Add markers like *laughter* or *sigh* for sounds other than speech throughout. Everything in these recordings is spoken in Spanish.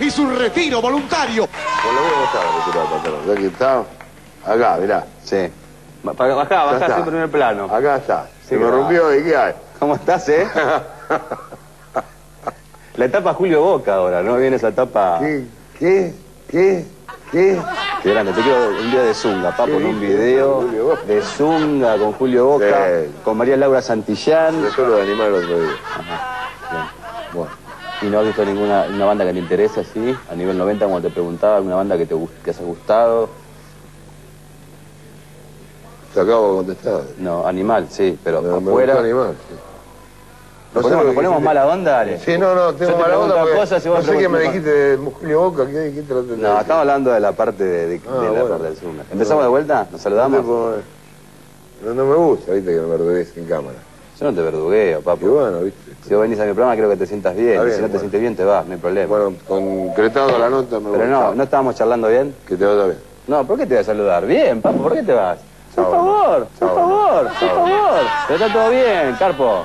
Y su retiro voluntario. Por lo voy a mostrar la retirada, patrón. Ya que está. Acá, mirá. Sí. Ba- Bajá, Ya bajá está. siempre en el plano. Acá está. Sí, Se me claro. rompió y ¿qué hay? ¿Cómo estás, eh? *laughs* La etapa Julio Boca ahora, ¿no? Viene esa etapa... ¿Qué? ¿Qué? ¿Qué? ¿Qué? Qué grande, te quiero un día de Zunga, papo, ¿Qué en un video de Zunga con Julio Boca, Sí. con María Laura Santillán. Yo solo de animal el otro día. ¿Y no has visto ninguna una banda que te interese así? A nivel 90, como te preguntaba, alguna banda que te que haya gustado. Te acabo de contestar. No, Animal, sí, pero Me- me afuera. gustó animal, sí. ¿Nos sé ponemos, lo nos ponemos mala onda, dale? Sí, no, no, Yo tengo te mala onda porque cosas y vos no sé qué me dijiste de Julio Boca, ¿qué dijiste? la otra No, estamos hablando de la parte de, de- Ah, de la parte del Zunga. ¿Empezamos de vuelta? ¿Nos saludamos? No, no me gusta, viste, que me verdugues en cámara. Yo no te verdugueo, Y papo. bueno, viste. Si vos venís a mi programa, creo que te sientas bien. Si no te sientes bien, te vas, no hay problema. Bueno, concretado la nota me pero voy. no. ¿no estábamos charlando bien? Que te vaya bien. No, ¿por qué te voy a saludar? Bien, papo, ¿por qué te vas? Por favor, por favor, por favor. Pero está todo bien, Carpo.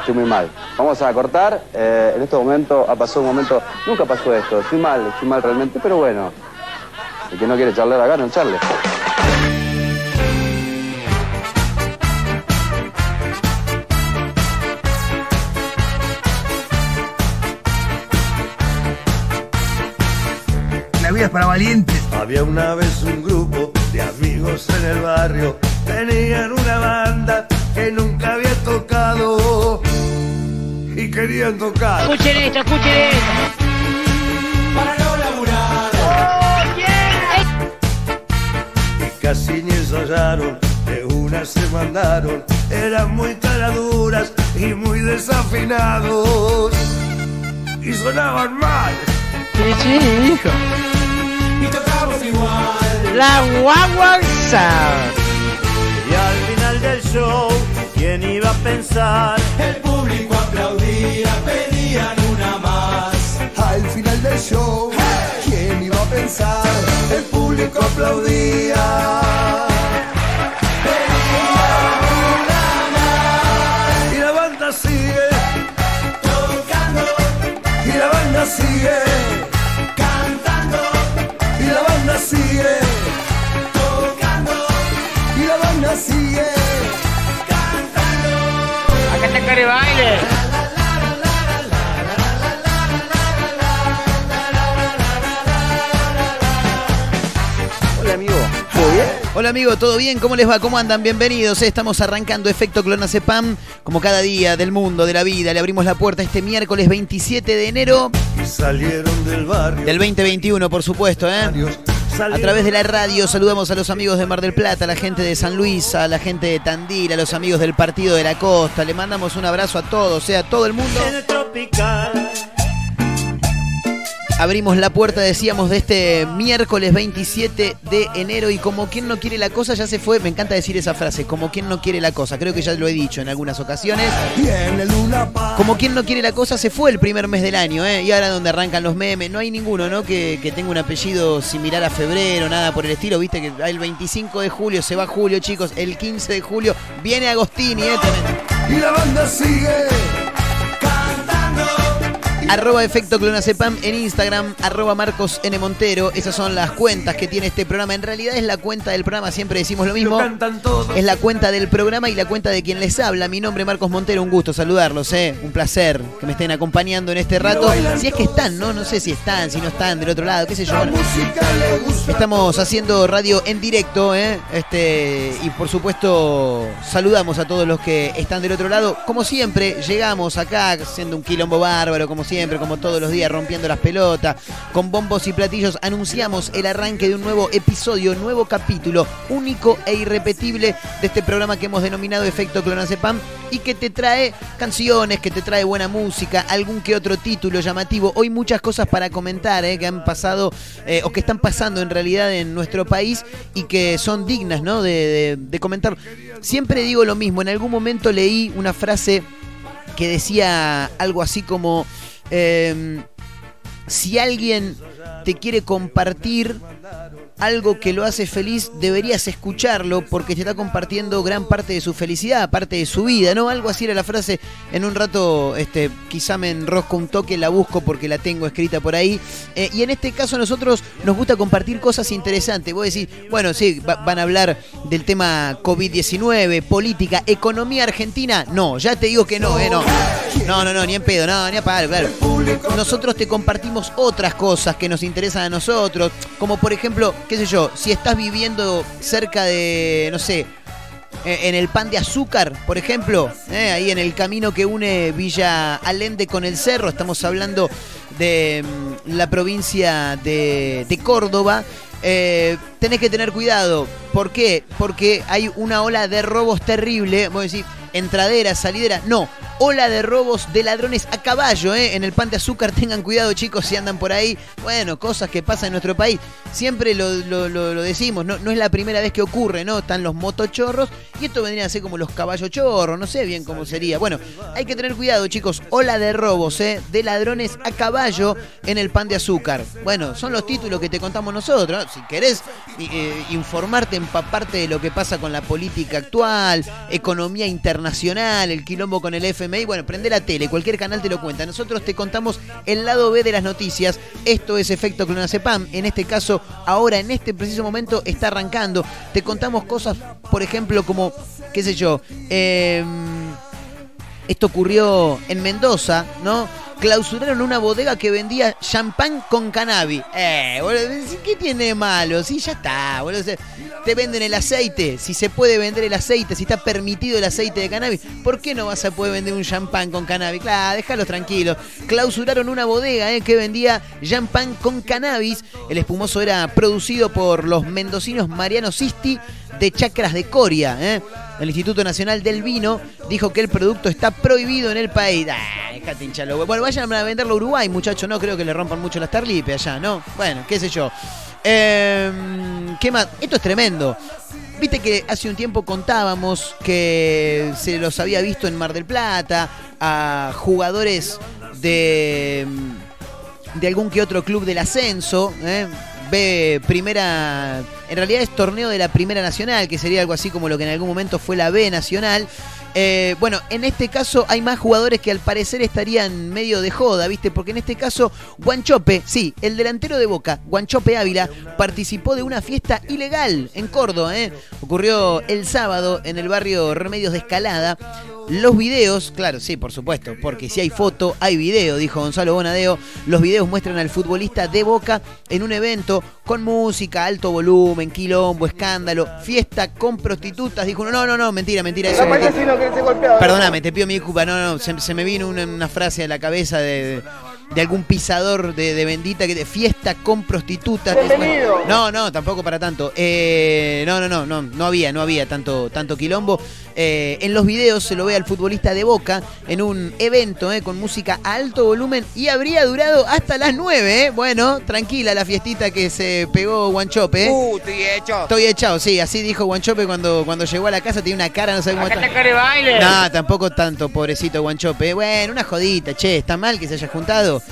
Estoy muy mal. Vamos a cortar. Eh, en este momento ha pasado un momento. Nunca pasó esto. Estoy mal, estoy mal realmente, pero bueno. El que no quiere charlar acá, no charle. Para valientes. Había una vez un grupo de amigos en el barrio, tenían una banda que nunca había tocado y querían tocar. Escuchen esto, escuchen esto. Y casi ni ensayaron, de una se mandaron, eran muy caraduras y muy desafinados y sonaban mal. Sí, sí, hijo. Y tocamos igual. La guagua Sound. Y al final del show, ¿quién iba a pensar? El público aplaudía, pedían una más. Al final del show, ¿quién iba a pensar? El público aplaudía. Baile. Hola, amigo. ¿Todo bien? Hola amigo, ¿todo bien? ¿Cómo les va? ¿Cómo andan? Bienvenidos. eh. Estamos arrancando Efecto Clonazepam. Como cada día del mundo, de la vida, le abrimos la puerta este miércoles 27 de enero Y salieron del barrio. del 2021, por supuesto, ¿eh? A través de la radio saludamos a los amigos de Mar del Plata, a la gente de San Luis, a la gente de Tandil, a los amigos del Partido de la Costa. Le mandamos un abrazo a todos, eh, a todo el mundo. Abrimos la puerta, decíamos, de este miércoles 27 de enero y como quien no quiere la cosa ya se fue. Me encanta decir esa frase, como quien no quiere la cosa. Creo que ya lo he dicho en algunas ocasiones. Como quien no quiere la cosa, se fue el primer mes del año, ¿eh? Y ahora donde arrancan los memes, no hay ninguno, ¿no? Que, que tenga un apellido similar a febrero, nada por el estilo, viste que el 25 de julio se va julio, chicos, el 15 de julio viene Agostini, ¿eh? Tremendo. Y la banda sigue. Arroba Efecto Clonazepam en Instagram, arroba Marcos N. Montero. Esas son las cuentas que tiene este programa. En realidad es la cuenta del programa, siempre decimos lo mismo. Es la cuenta del programa y la cuenta de quien les habla. Mi nombre es Marcos Montero, un gusto saludarlos, ¿eh? Un placer que me estén acompañando en este rato. Si es que están, ¿no? No sé si están, si no están del otro lado, qué sé yo. Bueno. Estamos haciendo radio en directo, ¿eh? Este, y por supuesto saludamos a todos los que están del otro lado. Como siempre, llegamos acá siendo un quilombo bárbaro, como siempre, como todos los días, rompiendo las pelotas, con bombos y platillos. Anunciamos el arranque de un nuevo episodio, nuevo capítulo, único e irrepetible de este programa que hemos denominado Efecto Clonazepam y que te trae canciones, que te trae buena música, algún que otro título llamativo. Hoy muchas cosas para comentar, ¿eh? que han pasado eh, o que están pasando en realidad en nuestro país y que son dignas de comentar. Siempre digo lo mismo, en algún momento leí una frase que decía algo así como... em, si alguien te quiere compartir algo que lo hace feliz, deberías escucharlo porque te está compartiendo gran parte de su felicidad, parte de su vida, ¿no? Algo así era la frase. En un rato, este, quizá me enrosco un toque, la busco porque la tengo escrita por ahí. Eh, y en este caso, a nosotros nos gusta compartir cosas interesantes. Vos decís, bueno, sí, va- van a hablar del tema COVID-19, política, economía argentina. No, ya te digo que no, ¿eh? No, no, no, no ni en pedo, no, ni a palo, claro. Nosotros te compartimos otras cosas que nos interesan a nosotros, como por ejemplo, qué sé yo, si estás viviendo cerca de, no sé, eh, en el pan de azúcar, por ejemplo, eh, ahí en el camino que une Villa Allende con el Cerro, estamos hablando de mm, la provincia de, Córdoba. eh, tenés que tener cuidado. ¿Por qué? Porque hay una ola de robos terrible. Vos decís, entradera, salidera. No, ola de robos de ladrones a caballo, ¿eh? En el pan de azúcar *laughs* tengan cuidado, chicos, si andan por ahí. Bueno, cosas que pasan en nuestro país. Siempre lo decimos, no, no es la primera vez que ocurre, ¿no? Están los motochorros y esto vendría a ser como los caballos chorros, no sé bien cómo sería. Bueno, hay que tener cuidado, chicos. Ola de robos, ¿eh? De ladrones a caballo en el pan de azúcar. Bueno, son los títulos que te contamos nosotros. ¿no? Si querés eh, informarte, empaparte de lo que pasa con la política actual, economía internacional, el quilombo con el FMI, bueno, prende la tele, cualquier canal te lo cuenta. Nosotros te contamos el lado B de las noticias. Esto es Efecto Clonazepam. En este caso, ahora, en este preciso momento, está arrancando. Te contamos cosas, por ejemplo, como, qué sé yo, eh, esto ocurrió en Mendoza, ¿no? Clausuraron una bodega que vendía champán con cannabis. Eh, boludo, ¿qué tiene de malo? Sí, ya está, boludo. Te venden el aceite. Si se puede vender el aceite, si está permitido el aceite de cannabis, ¿por qué no vas a poder vender un champán con cannabis? Claro, déjalos tranquilos. Clausuraron una bodega eh, que vendía champán con cannabis. El espumoso era producido por los mendocinos Mariano Sisti de Chacras de Coria. ¿eh? El Instituto Nacional del Vino dijo que el producto está prohibido en el país. Ah, Bueno, vayan a venderlo a Uruguay, muchachos. No creo que le rompan mucho las tarlipes allá, ¿no? Bueno, qué sé yo. Eh, ¿Qué más? Esto es tremendo. Viste que hace un tiempo contábamos que se los había visto en Mar del Plata a jugadores de de algún que otro club del ascenso, ¿eh? Ve primera, en realidad es torneo de la primera nacional, que sería algo así como lo que en algún momento fue la B nacional. Eh, bueno, en este caso hay más jugadores que al parecer estarían medio de joda, ¿viste? Porque en este caso, Guanchope, sí, el delantero de Boca, Guanchope Ávila, participó de una fiesta ilegal en Córdoba, ¿eh? Ocurrió el sábado en el barrio Remedios de Escalada. Los videos, claro, sí, por supuesto, porque si hay foto, hay video, dijo Gonzalo Bonadeo. Los videos muestran al futbolista de Boca en un evento con música, alto volumen, quilombo, escándalo, fiesta con prostitutas. Dijo uno, no, no, no, mentira, mentira. Eso, mentira. Perdóname, te pido mi disculpa. No, no, se, se me vino una, una frase a la cabeza de, de algún pisador de, de bendita que de fiesta con prostitutas. Bueno, no, no, tampoco para tanto. Eh, no, no, no, no, no había, no había tanto, tanto quilombo. Eh, en los videos se lo ve al futbolista de Boca en un evento eh, con música a alto volumen y habría durado hasta las 9. eh. Bueno, tranquila la fiestita que se pegó Guanchope. eh. Uh, estoy hecho. Estoy echado, sí, así dijo Guanchope cuando, cuando llegó a la casa, tenía una cara, no sé cómo Acá está. cara de baile. No, tampoco tanto, pobrecito Guanchope. Bueno, una jodita, che, ¿está mal que se haya juntado?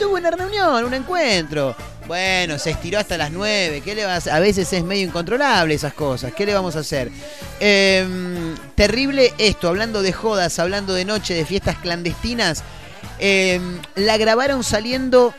Tuvo una reunión, un encuentro. Bueno, se estiró hasta las 9. ¿Qué le va a veces es medio incontrolable esas cosas. ¿Qué le vamos a hacer? Eh, terrible esto, hablando de jodas, hablando de noche, de fiestas clandestinas. Eh, la grabaron saliendo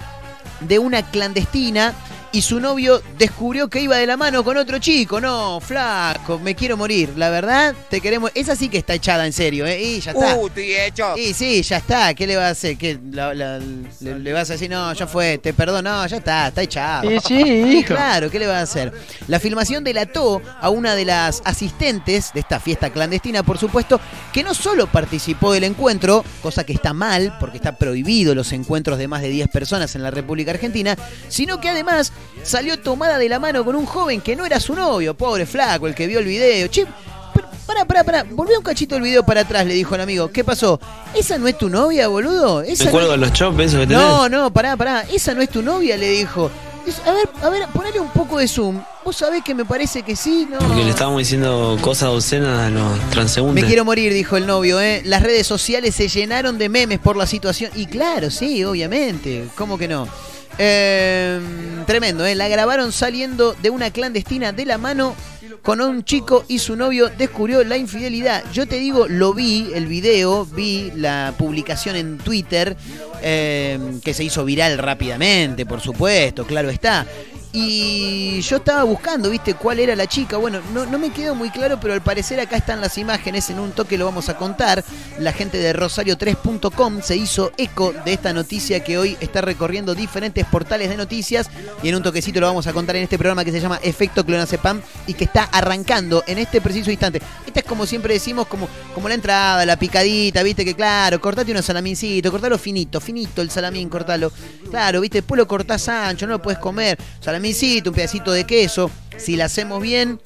de una clandestina y su novio descubrió que iba de la mano con otro chico. No, flaco, me quiero morir. La verdad, te queremos. Esa sí que está echada en serio, ¿eh? Y ya está. Uh, estoy hecho. Y sí, ya está. ¿Qué le vas a hacer? ¿Qué, la- la- le, le vas a decir, no, ya fue, te perdono? No, ya está, está echado. Sí, sí, hijo. claro, ¿qué le va a hacer? La filmación delató a una de las asistentes de esta fiesta clandestina, por supuesto, que no solo participó del encuentro, cosa que está mal, porque está prohibido los encuentros de más de 10 personas en la República Argentina, sino que además salió tomada de la mano con un joven que no era su novio, pobre flaco, el que vio el video. Che, pará, pará, pará, volví un cachito el video para atrás, le dijo el amigo. ¿Qué pasó? ¿Esa no es tu novia, boludo? ¿Esa Me no acuerdo es- de los chops esos que tenés. no, no, pará, pará. Esa no es tu novia, le dijo. A ver, a ver, ponele un poco de zoom. Vos sabés que me parece que sí, ¿no? Porque le estábamos diciendo cosas obscenas a los transeúntes. Me quiero morir, dijo el novio, ¿eh? Las redes sociales se llenaron de memes por la situación. Y claro, sí, obviamente. ¿Cómo que no? Eh, tremendo, ¿eh? La grabaron saliendo de una clandestina de la mano con un chico y su novio descubrió la infidelidad. Yo te digo, lo vi, el video, vi la publicación en Twitter, eh, que se hizo viral rápidamente, por supuesto, claro está. Y yo estaba buscando, viste, cuál era la chica. Bueno, no, no me quedó muy claro, pero al parecer acá están las imágenes. En un toque lo vamos a contar. La gente de Rosario3.com se hizo eco de esta noticia que hoy está recorriendo diferentes portales de noticias. Y en un toquecito lo vamos a contar en este programa que se llama Efecto Clonazepam y que está arrancando en este preciso instante. Esta es como siempre decimos, como, como la entrada, la picadita, viste, que claro, cortate unos salamincitos, cortalo finito, finito el salamín, cortalo. Claro, viste, después lo cortás ancho, no lo puedes comer. Un pedacito de queso. Si la hacemos bien,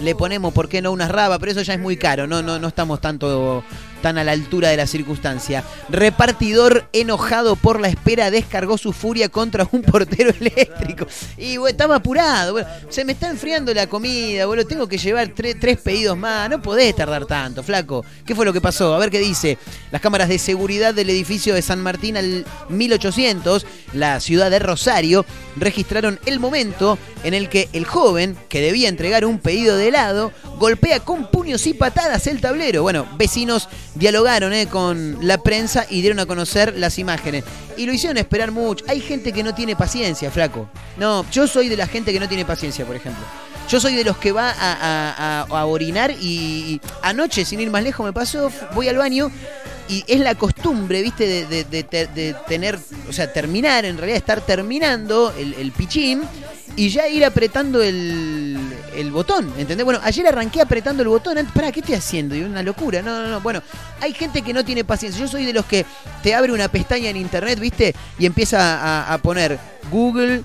le ponemos, ¿por qué no? Unas rabas, pero eso ya es muy caro, no, no, no estamos tanto tan a la altura de la circunstancia. Repartidor enojado por la espera descargó su furia contra un portero *laughs* eléctrico. Y bueno, estaba apurado. bueno, se me está enfriando la comida, boludo. Tengo que llevar tre- tres pedidos más. No podés tardar tanto, flaco. ¿Qué fue lo que pasó? A ver qué dice. Las cámaras de seguridad del edificio de San Martín al 1800, la ciudad de Rosario, registraron el momento en el que el joven, que debía entregar un pedido de helado, golpea con puños y patadas el tablero. Bueno, vecinos dialogaron eh, con la prensa y dieron a conocer las imágenes. Y lo hicieron esperar mucho. Hay gente que no tiene paciencia, flaco. No, yo soy de la gente que no tiene paciencia, por ejemplo. Yo soy de los que va a, orinar y, anoche, sin ir más lejos, me pasó, voy al baño y es la costumbre, viste, de, de- de de tener, o sea, terminar, en realidad estar terminando el pichín y ya ir apretando el, el botón, ¿entendés? Bueno, ayer arranqué apretando el botón, pará, ¿qué estoy haciendo? Y una locura, no, no, no, bueno, hay gente que no tiene paciencia, yo soy de los que te abre una pestaña en internet, viste, y empieza a, a poner Google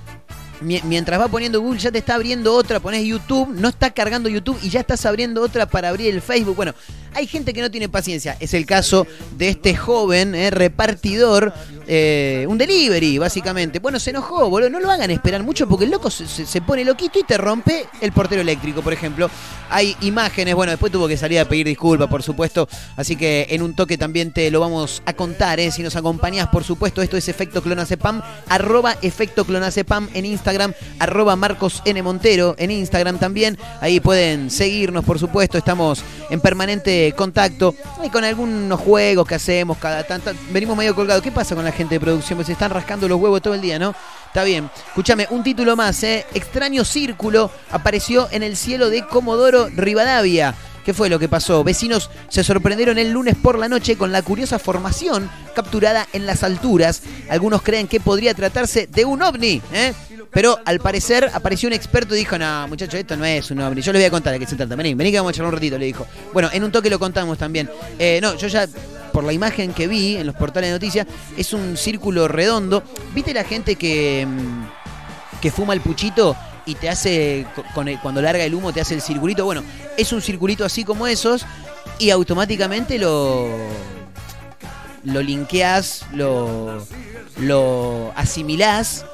mi- mientras va poniendo Google, ya te está abriendo otra, pones YouTube, no está cargando YouTube y ya estás abriendo otra para abrir el Facebook. Bueno, hay gente que no tiene paciencia. Es el caso de este joven eh, repartidor, eh, un delivery, básicamente. Bueno, se enojó, boludo. No lo hagan esperar mucho porque el loco se, pone loquito y te rompe el portero eléctrico, por ejemplo. Hay imágenes, bueno, después tuvo que salir a pedir disculpas, por supuesto. Así que en un toque también te lo vamos a contar, ¿eh? Si nos acompañás, por supuesto, esto es Efecto Clonacepam, arroba Efecto Clonacepam en Instagram, arroba Marcos N. Montero en Instagram también. Ahí pueden seguirnos, por supuesto, estamos en permanente contacto y con algunos juegos que hacemos cada tanto. Venimos medio colgados. ¿Qué pasa con la gente de producción? Pues se están rascando los huevos todo el día, ¿no? Está bien. Escúchame, un título más, ¿eh? Extraño círculo apareció en el cielo de Comodoro Rivadavia. ¿Qué fue lo que pasó? Vecinos se sorprendieron el lunes por la noche con la curiosa formación capturada en las alturas. Algunos creen que podría tratarse de un ovni, ¿eh? Pero al parecer apareció un experto y dijo, no, muchachos, esto no es un ovni. Yo les voy a contar de qué se trata. Vení, vení que vamos a charlar un ratito, le dijo. Bueno, en un toque lo contamos también. Eh, no, yo ya, por la imagen que vi en los portales de noticias, es un círculo redondo. ¿Viste la gente que, mm, que fuma el puchito y te hace, co- con el- cuando larga el humo, te hace el circulito? Bueno, es un circulito así como esos y automáticamente lo lo linkeás, lo, lo asimilás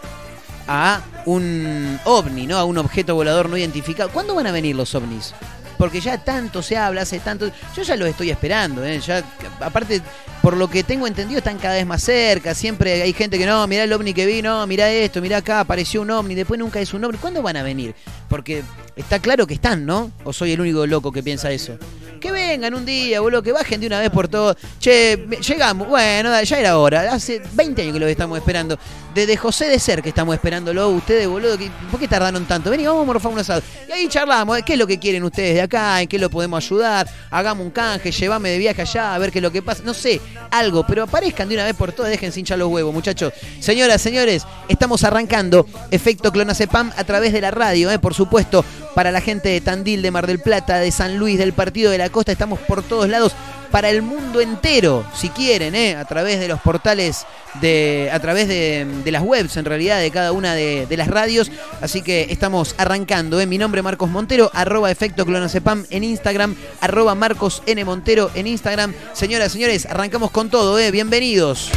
a un ovni, ¿no? A un objeto volador no identificado. ¿Cuándo van a venir los ovnis? Porque ya tanto se habla, hace tanto. Yo ya los estoy esperando, ¿eh? Ya, aparte, por lo que tengo entendido, están cada vez más cerca. Siempre hay gente que no, mirá el ovni que vi, no, mirá esto, mirá acá, apareció un ovni, después nunca es un ovni. ¿Cuándo van a venir? Porque está claro que están, ¿no? ¿O soy el único loco que piensa eso? Que vengan un día, boludo, que bajen de una vez por todo. Che, llegamos. Bueno, ya era hora. Hace 20 años que lo estamos esperando. Desde José de Ser que estamos esperándolo. Ustedes, boludo, ¿por qué tardaron tanto? Vení, vamos a morfar un asado. Y ahí charlamos. ¿eh? ¿Qué es lo que quieren ustedes de acá? ¿En qué lo podemos ayudar? Hagamos un canje, llévame de viaje allá, a ver qué es lo que pasa. No sé, algo, pero aparezcan de una vez por todas. Dejen sin hinchar los huevos, muchachos. Señoras, señores, estamos arrancando Efecto Clonacepam a través de la radio, ¿eh? por supuesto, para la gente de Tandil, de Mar del Plata, de San Luis, del Partido de la Costa. Estamos por todos lados para el mundo entero, si quieren, ¿eh? a través de los portales, de, a través de, las webs, en realidad, de cada una de, las radios. Así que estamos arrancando. ¿eh? Mi nombre Marcos Montero, arroba efecto clonacepam en Instagram, arroba Marcos N. Montero en Instagram. Señoras, señores, arrancamos con todo, ¿eh? bienvenidos.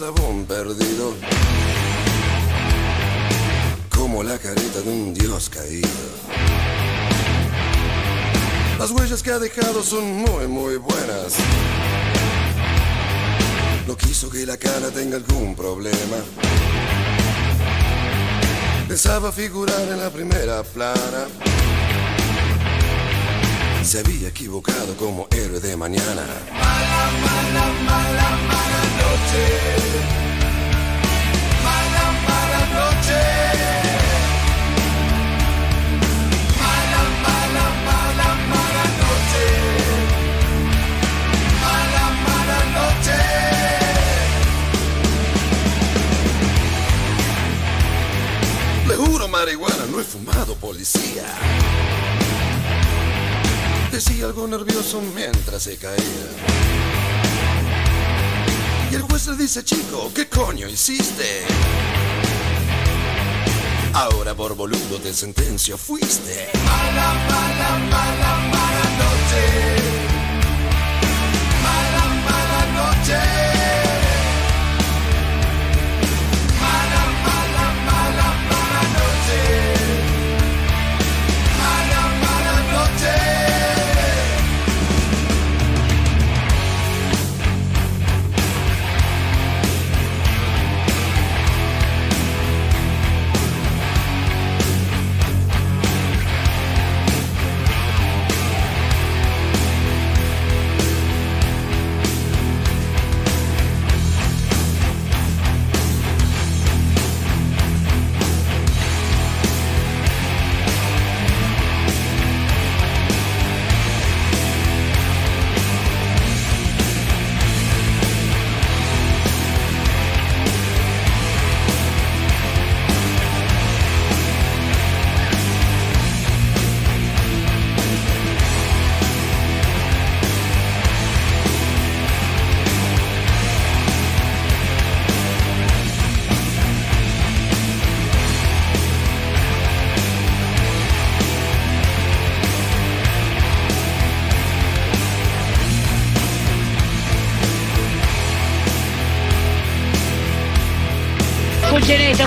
Eslabón perdido. Como la careta de un dios caído. Las huellas que ha dejado son muy, muy buenas. No quiso que la cara tenga algún problema. Pensaba figurar en la primera plana. Se había equivocado como héroe de mañana. Mala, mala, mala, mala noche. Mala, mala noche. Mala, mala, noche. Mala, mala noche. Le juro marihuana, no he fumado policía. Decía algo nervioso mientras se caía. Y el juez le dice, chico, ¿qué coño hiciste? Ahora por boludo de sentencia fuiste. Mala, mala, mala, mala noche. Mala, mala noche.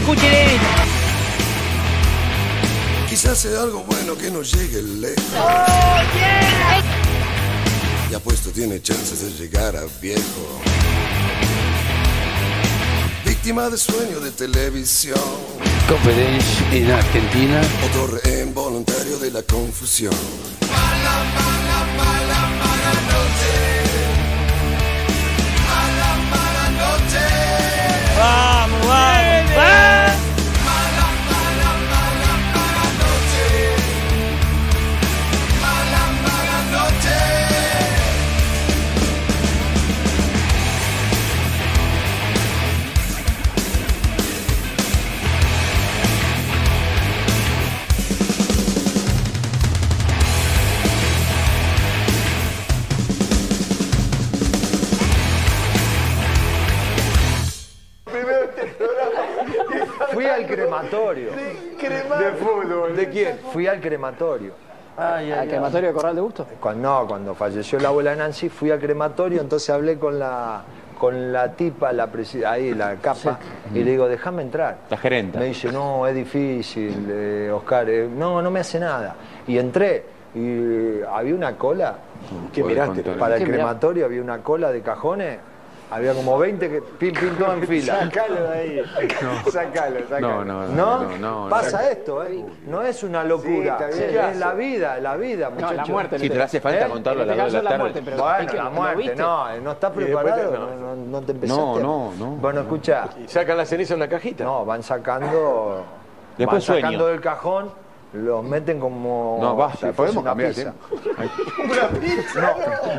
Escuchen esto. Quizás sea algo bueno que no llegue lejos. Y apuesto tiene chances de llegar a viejo. Víctima de sueño de televisión. Conferencia en Argentina. Otro rehén voluntario de la confusión. Mala, mala, mala, mala noche. Mala, mala noche. Vamos, vamos, vamos. Crematorio. De fútbol. ¿De quién? Fui al crematorio. ¿Al crematorio de Corral de Gusto? Cuando, no, cuando falleció la abuela Nancy, fui al crematorio, entonces hablé con la con la tipa, la ahí, la capa, y le digo, déjame entrar. La gerenta. Me dice, no, es difícil, eh, Oscar, eh, no, no me hace nada. Y entré, y había una cola. ¿Qué miraste? Para el crematorio había una cola de cajones, había como 20 que pim, pim, todo en *laughs* fila. Sacalo de ahí. Sacalo, sacalo. No, no, ¿No? no, no, Pasa esto, ¿eh? No es una locura. Sí, bien. es la vida, la vida, No, muchachos. la muerte. Si te hace falta ¿Eh? contarlo a En las 2 de caso la la tarde. muerte, pero- ¿y Bueno, qué? la ¿Lo muerte, no, no estás preparado, te- no, no, no te empezaste. No, no, no. Bueno, escucha, Y sacan la ceniza en una cajita. no, van sacando, Después van sacando sueño. del cajón, los meten como... No, si basta, podemos una cambiar. pizza. ¿eh?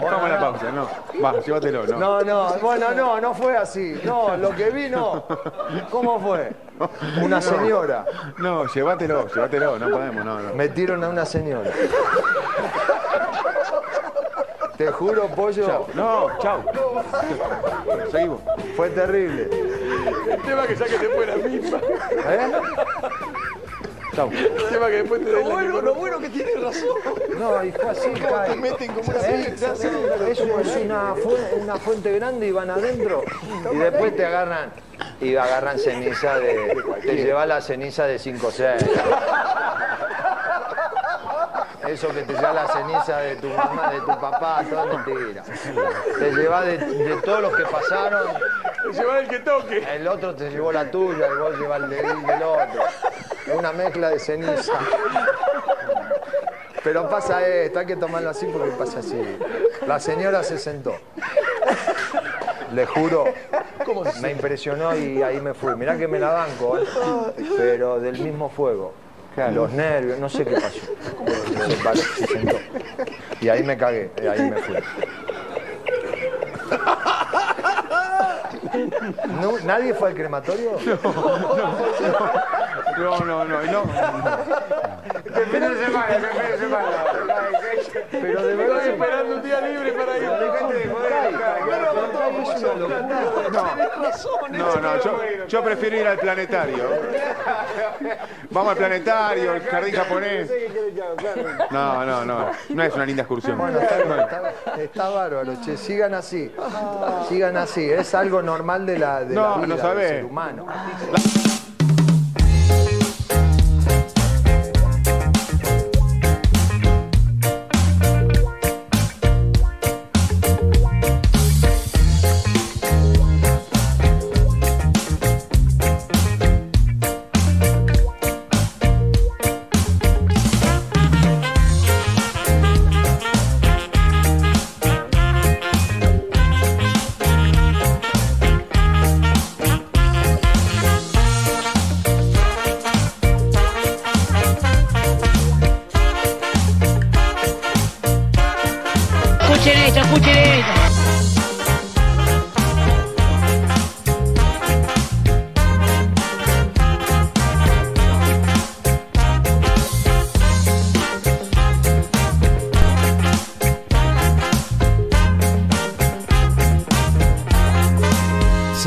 Vamos a la pausa, no. Va, llévatelo, no. No, no, bueno, no, no fue así. No, lo que vi no. ¿Cómo fue? Una señora. No, llévatelo, llévatelo, no podemos, no, no. Metieron a una señora. Te juro, pollo, No, chau. Seguimos. fue terrible. El tema que saque después la misma. ¿Eh? Chau. El tema que después te da Lo bueno, lo bueno que tiene razón. No, y fue así, cae. Te meten como una ¿Eh? es una, fu- una fuente grande y van adentro. Y después te agarran, y agarran ceniza de. Te lleva la ceniza de 5 o 6. Eso que te lleva la ceniza de tu mamá, de tu papá, todo es mentira. Te lleva de, de todos los que pasaron. Te lleva el que toque. El otro te llevó la tuya, y vos llevas el del, del otro. Es una mezcla de ceniza. Pero pasa esto, hay que tomarlo así porque pasa así. La señora se sentó. Le juro, me impresionó y ahí me fui. Mirá que me la banco, ¿eh? pero del mismo fuego. Los nervios, no sé qué pasó. Se paró, se sentó. Y ahí me cagué, y ahí me fui. No, ¿Nadie fue al crematorio? No, no, no, no. Fin de semana, fin de semana. Pero de verdad esperando un día libre para ir. Dejate de joder. No, no, yo, yo prefiero ir al planetario. Vamos al planetario, el jardín japonés. No, no, no. No es una linda excursión. Bueno, está, está- está bárbaro, che. Sigan así. Sigan así. Es algo normal de la, de No, la vida no del ser humano.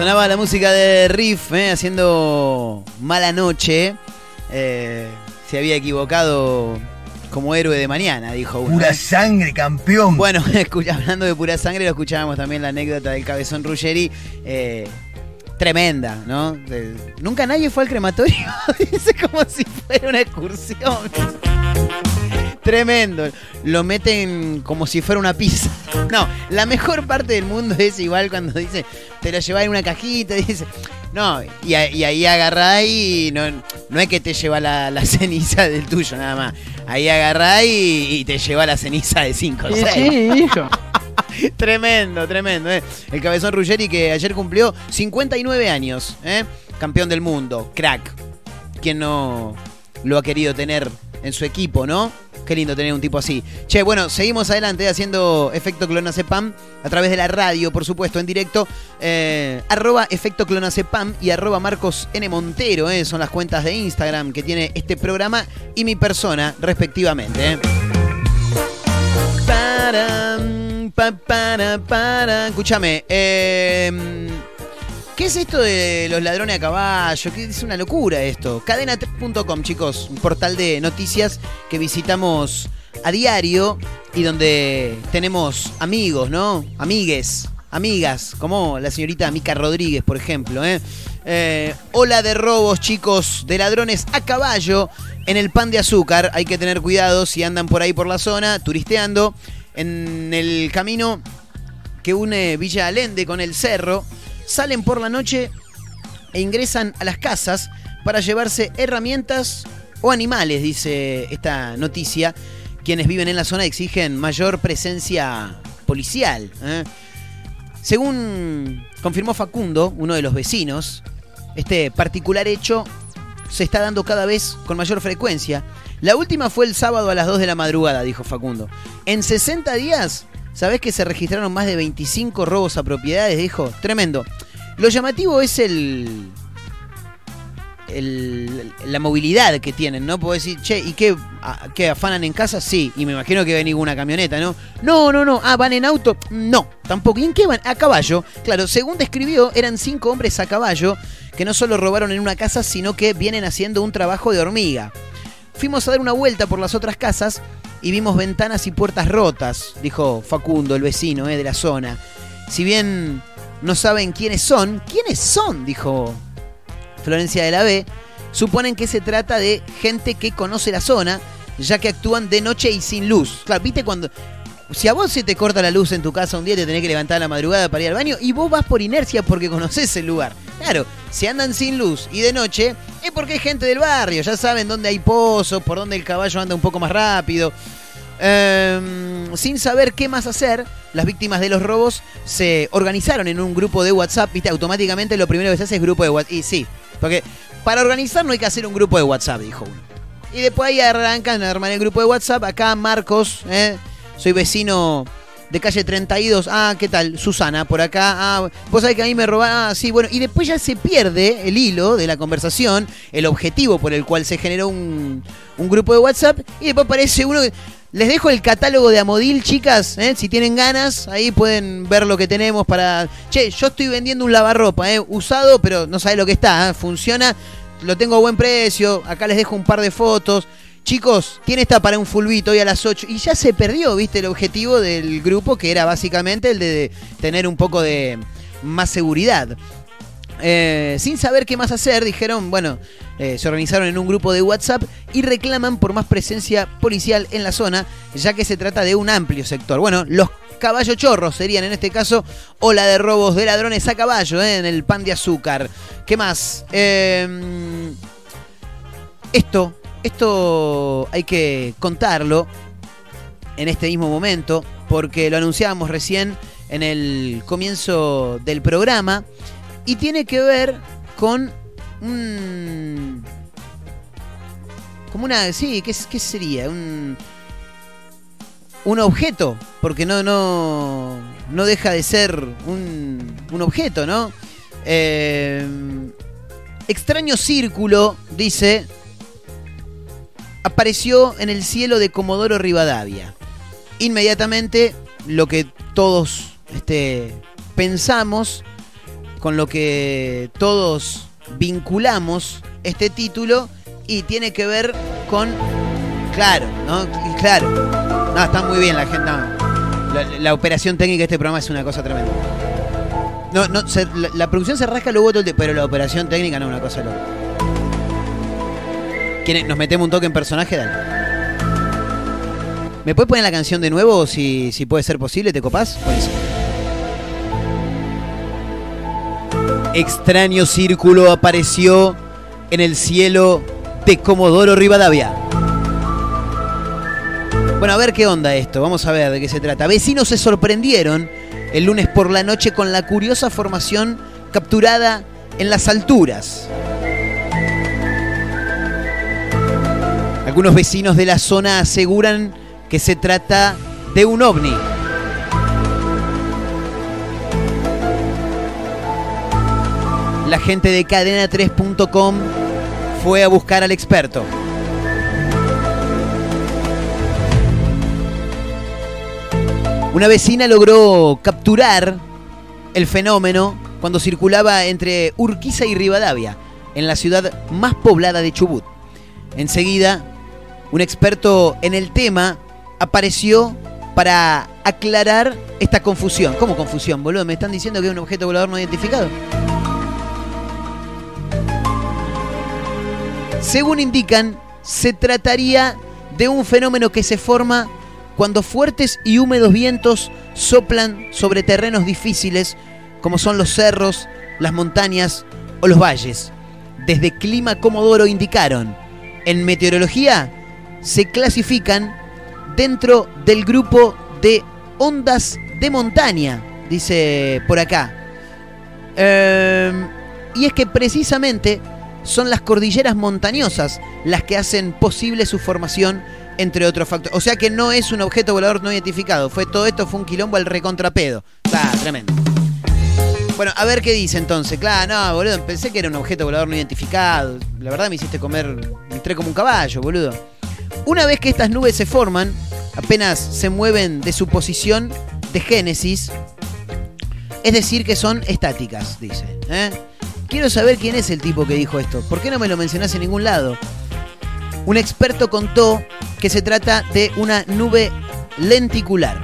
Sonaba la música de Riff eh, haciendo Mala Noche. Eh, se había equivocado como héroe de mañana, dijo uno. Pura eh. sangre, campeón. Bueno, *laughs* escucha- hablando de pura sangre, lo escuchábamos también la anécdota del cabezón Ruggeri. eh, tremenda, ¿no? De- Nunca nadie fue al crematorio. *laughs* Dice como si fuera una excursión. Tremendo. Lo meten como si fuera una pizza. No, la mejor parte del mundo es igual cuando dice, te lo llevas en una cajita, *laughs* dice. No, y, a- y ahí agarrá y no, no es que te lleva la, la ceniza del tuyo nada más. Ahí agarrá y, y te lleva la ceniza de 5 o Sí, 6. sí, *laughs* hijo. tremendo, tremendo. ¿eh? El cabezón Ruggeri que ayer cumplió 59 años. ¿eh? Campeón del mundo, crack. ¿Quién no lo ha querido tener en su equipo, no? Qué lindo tener un tipo así. Che, bueno, seguimos adelante haciendo efecto clonacepam a través de la radio, por supuesto, en directo. Eh, arroba efecto clonacepam y arroba Marcos N. Montero, eh, son las cuentas de Instagram que tiene este programa y mi persona, respectivamente. eh. Escúchame, eh, ¿qué es esto de los ladrones a caballo? ¿Qué es una locura esto? Cadena3.com, chicos, un portal de noticias que visitamos a diario y donde tenemos amigos, ¿no? Amigues, amigas, como la señorita Mica Rodríguez, por ejemplo, ¿eh? Eh, ola de robos, chicos, de ladrones a caballo en el pan de azúcar. Hay que tener cuidado si andan por ahí por la zona, turisteando. En el camino que une Villa Allende con el cerro, salen por la noche e ingresan a las casas para llevarse herramientas o animales, dice esta noticia. Quienes viven en la zona exigen mayor presencia policial. ¿eh? Según confirmó Facundo, uno de los vecinos, este particular hecho se está dando cada vez con mayor frecuencia. La última fue el sábado a las 2 de la madrugada, dijo Facundo. En 60 días, ¿sabés que se registraron más de 25 robos a propiedades? Dijo, tremendo. Lo llamativo es el, el- la movilidad que tienen, ¿no? Puedo decir, che, ¿y qué, qué afanan en casa? Sí, y me imagino que ven ninguna camioneta, ¿no? No, no, no, ah, ¿van en auto? No, tampoco. ¿Y en qué van? A caballo. Claro, según describió, eran cinco hombres a caballo que no solo robaron en una casa, sino que vienen haciendo un trabajo de hormiga. Fuimos a dar una vuelta por las otras casas y vimos ventanas y puertas rotas, dijo Facundo, el vecino eh, de la zona. Si bien no saben quiénes son, ¿quiénes son? dijo Florencia de la B. Suponen que se trata de gente que conoce la zona, ya que actúan de noche y sin luz. Claro, viste cuando si a vos se te corta la luz en tu casa un día, te tenés que levantar a la madrugada para ir al baño y vos vas por inercia porque conoces el lugar. Claro, si andan sin luz y de noche, es porque hay gente del barrio, ya saben dónde hay pozos, por dónde el caballo anda un poco más rápido. Em, sin saber qué más hacer, las víctimas de los robos se organizaron en un grupo de WhatsApp. Viste, automáticamente lo primero que se hace es grupo de WhatsApp. Y sí, porque para organizar no hay que hacer un grupo de WhatsApp, dijo uno. Y después ahí arrancan a armar el grupo de WhatsApp. Acá Marcos, ¿eh? soy vecino de calle 32. Ah, ¿qué tal? Susana, por acá. Ah, vos sabés que a mí me robaron. Ah, sí, bueno. Y después ya se pierde el hilo de la conversación, el objetivo por el cual se generó un, un grupo de WhatsApp. Y después aparece uno que. Les dejo el catálogo de Amodil, chicas. ¿eh? Si tienen ganas, ahí pueden ver lo que tenemos para. Che, yo estoy vendiendo un lavarropa, ¿eh? usado, pero no sabe lo que está. ¿eh? Funciona, lo tengo a buen precio. Acá les dejo un par de fotos. Chicos, ¿quién está para un fulbito hoy a las 8? Y ya se perdió, viste, el objetivo del grupo, que era básicamente el de tener un poco de más seguridad. Eh, sin saber qué más hacer, dijeron, bueno, eh, se organizaron en un grupo de WhatsApp y reclaman por más presencia policial en la zona, ya que se trata de un amplio sector. Bueno, los caballo chorros serían en este caso ola de robos de ladrones a caballo eh, en el pan de azúcar. ¿Qué más? Em, esto, esto hay que contarlo en este mismo momento, porque lo anunciábamos recién en el comienzo del programa y tiene que ver con un. Como una. Sí, ¿qué, qué sería? Un. Un objeto, porque no, no, no deja de ser un, un objeto, ¿no? Eh, extraño círculo, dice, apareció en el cielo de Comodoro Rivadavia. Inmediatamente, lo que todos este, pensamos con lo que todos vinculamos este título y tiene que ver con. Claro, ¿no? Claro. No, está muy bien la gente. La, operación técnica de este programa es una cosa tremenda. No, no, la, producción se rasca luego todo el pero la operación técnica no es una cosa loca. ¿Quieren- ¿Nos metemos un toque en personaje? Dale. ¿Me puedes poner la canción de nuevo si, si puede ser posible? ¿Te copás? Extraño círculo apareció en el cielo de Comodoro Rivadavia. Bueno, a ver qué onda esto, vamos a ver de qué se trata. Vecinos se sorprendieron el lunes por la noche con la curiosa formación capturada en las alturas. Algunos vecinos de la zona aseguran que se trata de un ovni. La gente de cadena3.com fue a buscar al experto. Una vecina logró capturar el fenómeno cuando circulaba entre Urquiza y Rivadavia, en la ciudad más poblada de Chubut. Enseguida, un experto en el tema apareció para aclarar esta confusión. ¿Cómo confusión, boludo? ¿Me están diciendo que es un objeto volador no identificado? Según indican, se trataría de un fenómeno que se forma cuando fuertes y húmedos vientos soplan sobre terrenos difíciles como son los cerros, las montañas o los valles. Desde Clima Comodoro indicaron, en meteorología se clasifican dentro del grupo de ondas de montaña, dice por acá. Em, y es que precisamente son las cordilleras montañosas las que hacen posible su formación, entre otros factores. O sea que no es un objeto volador no identificado. Fue todo esto fue un quilombo al recontrapedo. Ah, tremendo. Bueno, a ver qué dice entonces. Claro, no, boludo, pensé que era un objeto volador no identificado. La verdad me hiciste comer, entré como un caballo, boludo. Una vez que estas nubes se forman, apenas se mueven de su posición de génesis, es decir, que son estáticas, dice. ¿eh? Quiero saber quién es el tipo que dijo esto. ¿Por qué no me lo mencionás en ningún lado? Un experto contó que se trata de una nube lenticular.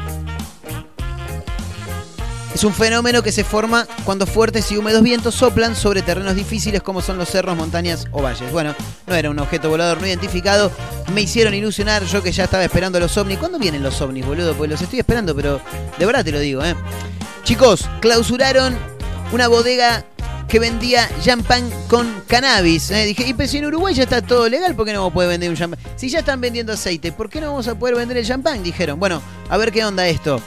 Es un fenómeno que se forma cuando fuertes y húmedos vientos soplan sobre terrenos difíciles como son los cerros, montañas o valles. Bueno, no era un objeto volador no identificado. Me hicieron ilusionar, yo que ya estaba esperando los ovnis. ¿Cuándo vienen los ovnis, boludo? Pues los estoy esperando, pero de verdad te lo digo, ¿eh? Chicos, clausuraron una bodega que vendía champán con cannabis. ¿eh? Dije, y pues si en Uruguay ya está todo legal, ¿por qué no puede vender un champán? Si ya están vendiendo aceite, ¿por qué no vamos a poder vender el champán? Dijeron, bueno, a ver qué onda esto.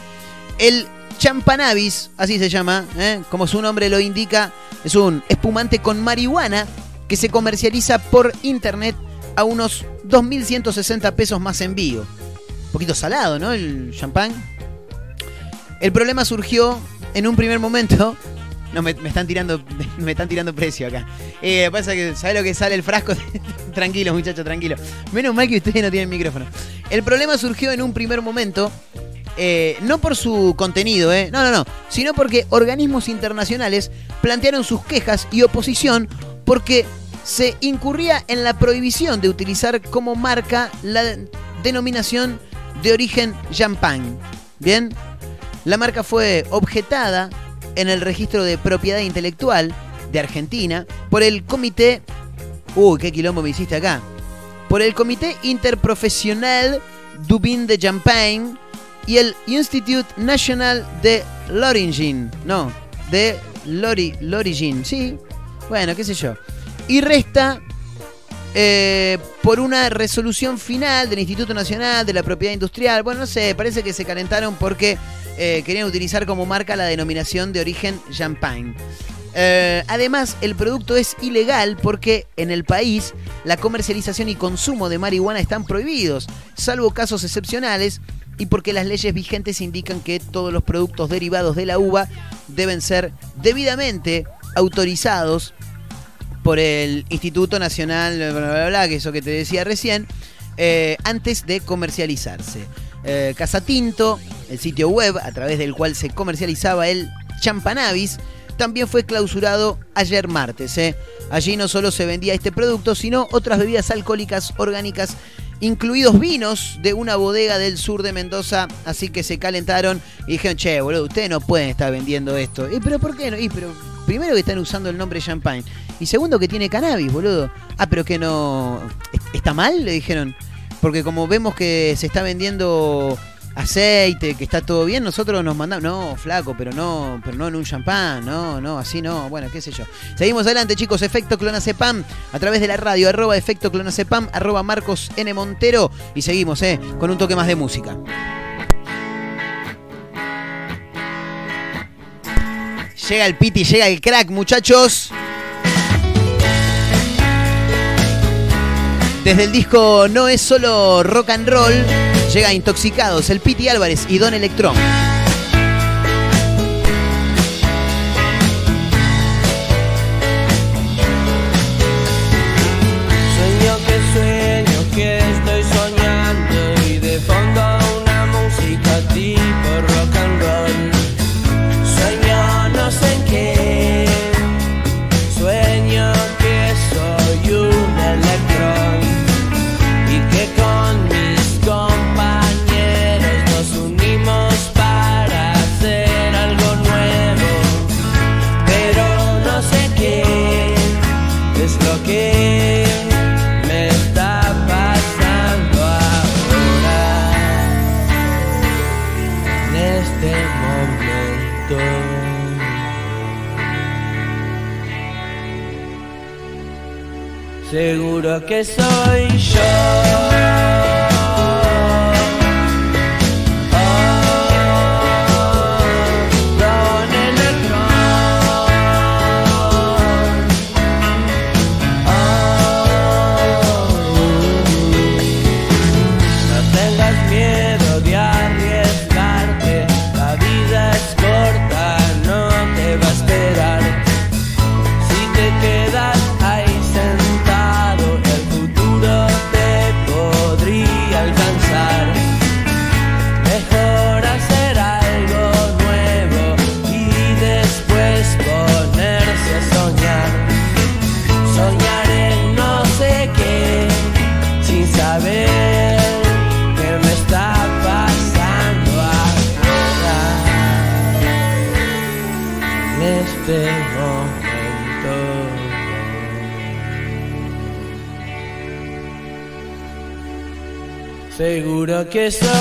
El champanabis, así se llama, ¿eh? como su nombre lo indica, es un espumante con marihuana que se comercializa por internet a unos 2.160 pesos más envío. Un poquito salado, ¿no? El champán. El problema surgió en un primer momento. *laughs* No, me, están tirando *laughs* me están tirando precio acá. Eh, pasa que, ¿sabes lo que sale el frasco? *laughs* tranquilo, muchachos, tranquilo. Menos mal que ustedes no tienen micrófono. El problema surgió en un primer momento eh, no por su contenido, eh, no, no, no, sino porque organismos internacionales plantearon sus quejas y oposición porque se incurría en la prohibición de utilizar como marca la denominación de origen champagne. Bien, la marca fue objetada en el registro de propiedad intelectual de Argentina por el comité. Uy, qué quilombo me hiciste acá. Por el Comité Interprofesional du Vin de Champagne y el Institute National de l'Origine. No, de Lori, l'Origine, sí. Bueno, qué sé yo. Y resta eh, por una resolución final del Instituto Nacional de la Propiedad Industrial. Bueno, no sé, parece que se calentaron porque eh, querían utilizar como marca la denominación de origen Champagne. Eh, además, el producto es ilegal porque en el país la comercialización y consumo de marihuana están prohibidos, salvo casos excepcionales y porque las leyes vigentes indican que todos los productos derivados de la uva deben ser debidamente autorizados por el Instituto Nacional, bla, bla, bla, que eso que te decía recién, eh, antes de comercializarse. Eh, Casa Tinto, el sitio web a través del cual se comercializaba el champanabis, también fue clausurado ayer martes. ¿eh? Allí no solo se vendía este producto, sino otras bebidas alcohólicas orgánicas, incluidos vinos de una bodega del sur de Mendoza. Así que se calentaron y dijeron, che, boludo, ustedes no pueden estar vendiendo esto. ¿Y pero por qué no? Y pero primero que están usando el nombre champagne. Y segundo que tiene cannabis, boludo. Ah, pero que no... ¿Está mal? Le dijeron. Porque como vemos que se está vendiendo aceite, que está todo bien, nosotros nos mandamos, no, flaco, pero no, pero no en un champán, no, no, así no, bueno, qué sé yo. Seguimos adelante, chicos, efecto clonacepam a través de la radio, arroba efecto clonacepam, arroba Marcos N. Montero, y seguimos, eh, con un toque más de música. Llega el piti, llega el crack, muchachos. Desde el disco No es solo rock and roll, llega Intoxicados, el Piti Álvarez y Don Electrón. Que soy yo. Que soy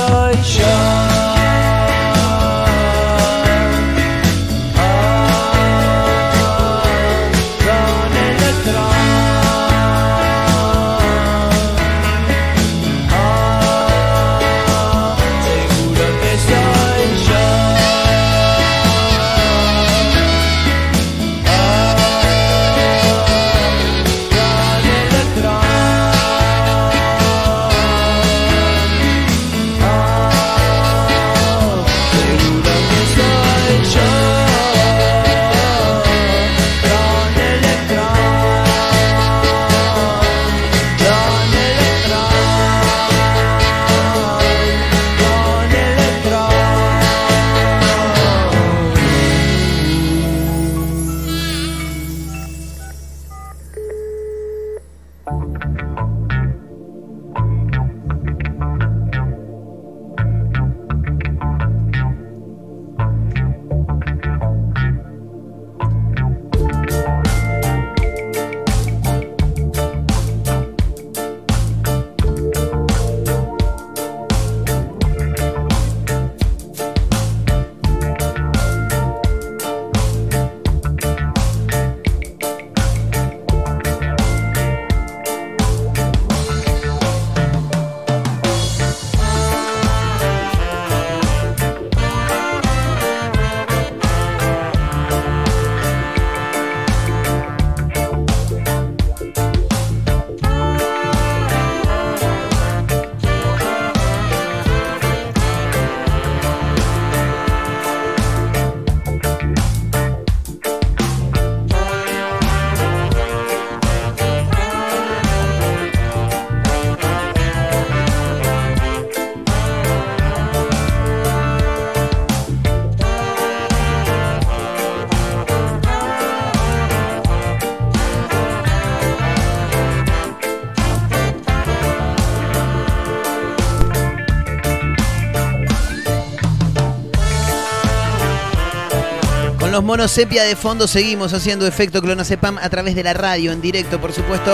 monos sepia de fondo seguimos haciendo efecto clonazepam a través de la radio en directo, por supuesto.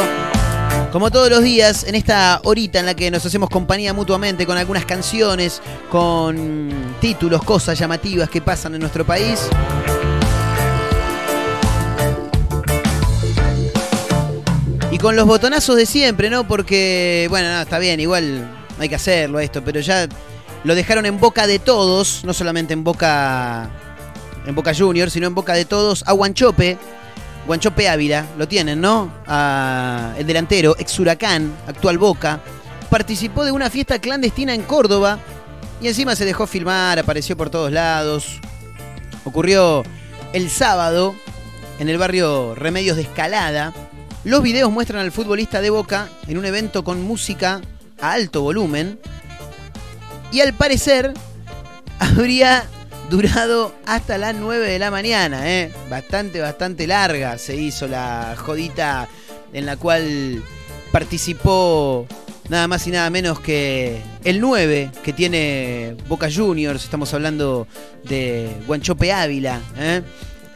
Como todos los días, en esta horita en la que nos hacemos compañía mutuamente con algunas canciones, con títulos, cosas llamativas que pasan en nuestro país. Y con los botonazos de siempre, ¿no? Porque, bueno, no, está bien, igual hay que hacerlo esto, pero ya lo dejaron en boca de todos, no solamente en boca en Boca Juniors, sino en boca de todos a Guanchope, Guanchope Ávila, lo tienen, ¿no? A el delantero, ex Huracán, actual Boca, participó de una fiesta clandestina en Córdoba y encima se dejó filmar, apareció por todos lados. Ocurrió el sábado en el barrio Remedios de Escalada. Los videos muestran al futbolista de Boca en un evento con música a alto volumen y al parecer *laughs* habría durado hasta las 9 de la mañana, ¿eh? Bastante, bastante larga se hizo la jodita en la cual participó nada más y nada menos que el 9 que tiene Boca Juniors. Estamos hablando de Guanchope Ávila. ¿eh?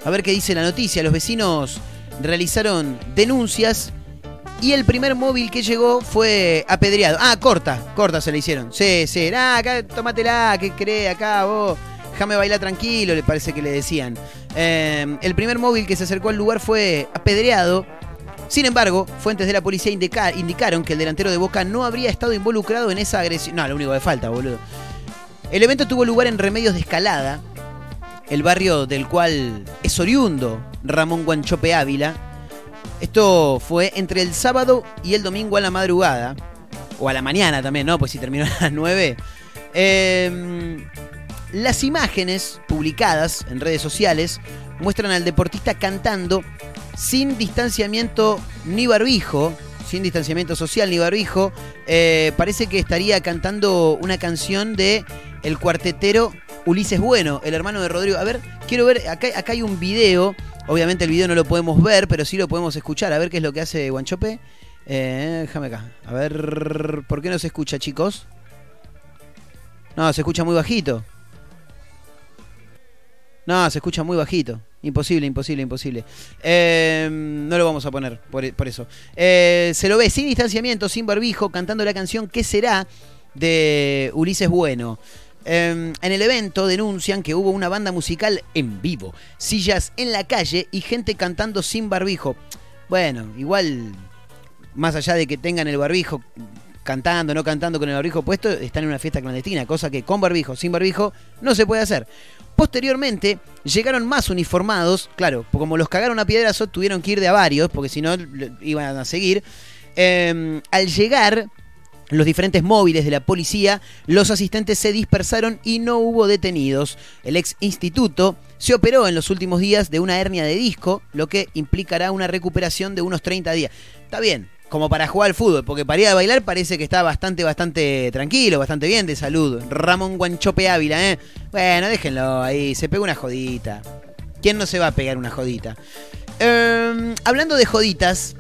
A ver qué dice la noticia. Los vecinos realizaron denuncias y el primer móvil que llegó fue apedreado. Ah, corta, corta se le hicieron. Sí, sí, nah, acá tómatela, ¿qué cree acá vos? Déjame bailar tranquilo, le parece que le decían. Eh, el primer móvil que se acercó al lugar fue apedreado. Sin embargo, fuentes de la policía indica- indicaron que el delantero de Boca no habría estado involucrado en esa agresión. No, lo único que falta, boludo. El evento tuvo lugar en Remedios de Escalada, el barrio del cual es oriundo Ramón Guanchope Ávila. Esto fue entre el sábado y el domingo a la madrugada. O a la mañana también, ¿no? Pues si terminó a las 9. Eh, las imágenes publicadas en redes sociales muestran al deportista cantando sin distanciamiento ni barbijo, sin distanciamiento social ni barbijo. Eh, parece que estaría cantando una canción de el cuartetero Ulises Bueno, el hermano de Rodrigo. A ver, quiero ver, acá, acá hay un video. Obviamente el video no lo podemos ver, pero sí lo podemos escuchar. A ver qué es lo que hace Guanchope. Eh, déjame acá. A ver, ¿por qué no se escucha, chicos? No, se escucha muy bajito. No, se escucha muy bajito. Imposible, imposible, imposible. Eh, no lo vamos a poner por, por eso. Eh, se lo ve sin distanciamiento, sin barbijo, cantando la canción ¿Qué será? de Ulises Bueno. Eh, en el evento denuncian que hubo una banda musical en vivo, sillas en la calle y gente cantando sin barbijo. Bueno, igual, más allá de que tengan el barbijo cantando, no cantando con el barbijo puesto, están en una fiesta clandestina, cosa que con barbijo, sin barbijo, no se puede hacer. Posteriormente llegaron más uniformados, claro, como los cagaron a piedrazo, tuvieron que ir de a varios, porque si no iban a seguir. Eh, al llegar los diferentes móviles de la policía, los asistentes se dispersaron y no hubo detenidos. El ex instituto se operó en los últimos días de una hernia de disco, lo que implicará una recuperación de unos 30 días. Está bien, como para jugar al fútbol, porque para ir a bailar parece que está bastante, bastante tranquilo, bastante bien de salud. Ramón Guanchope Ávila, ¿eh? Bueno, déjenlo ahí, se pega una jodita. ¿Quién no se va a pegar una jodita? Em, hablando de joditas,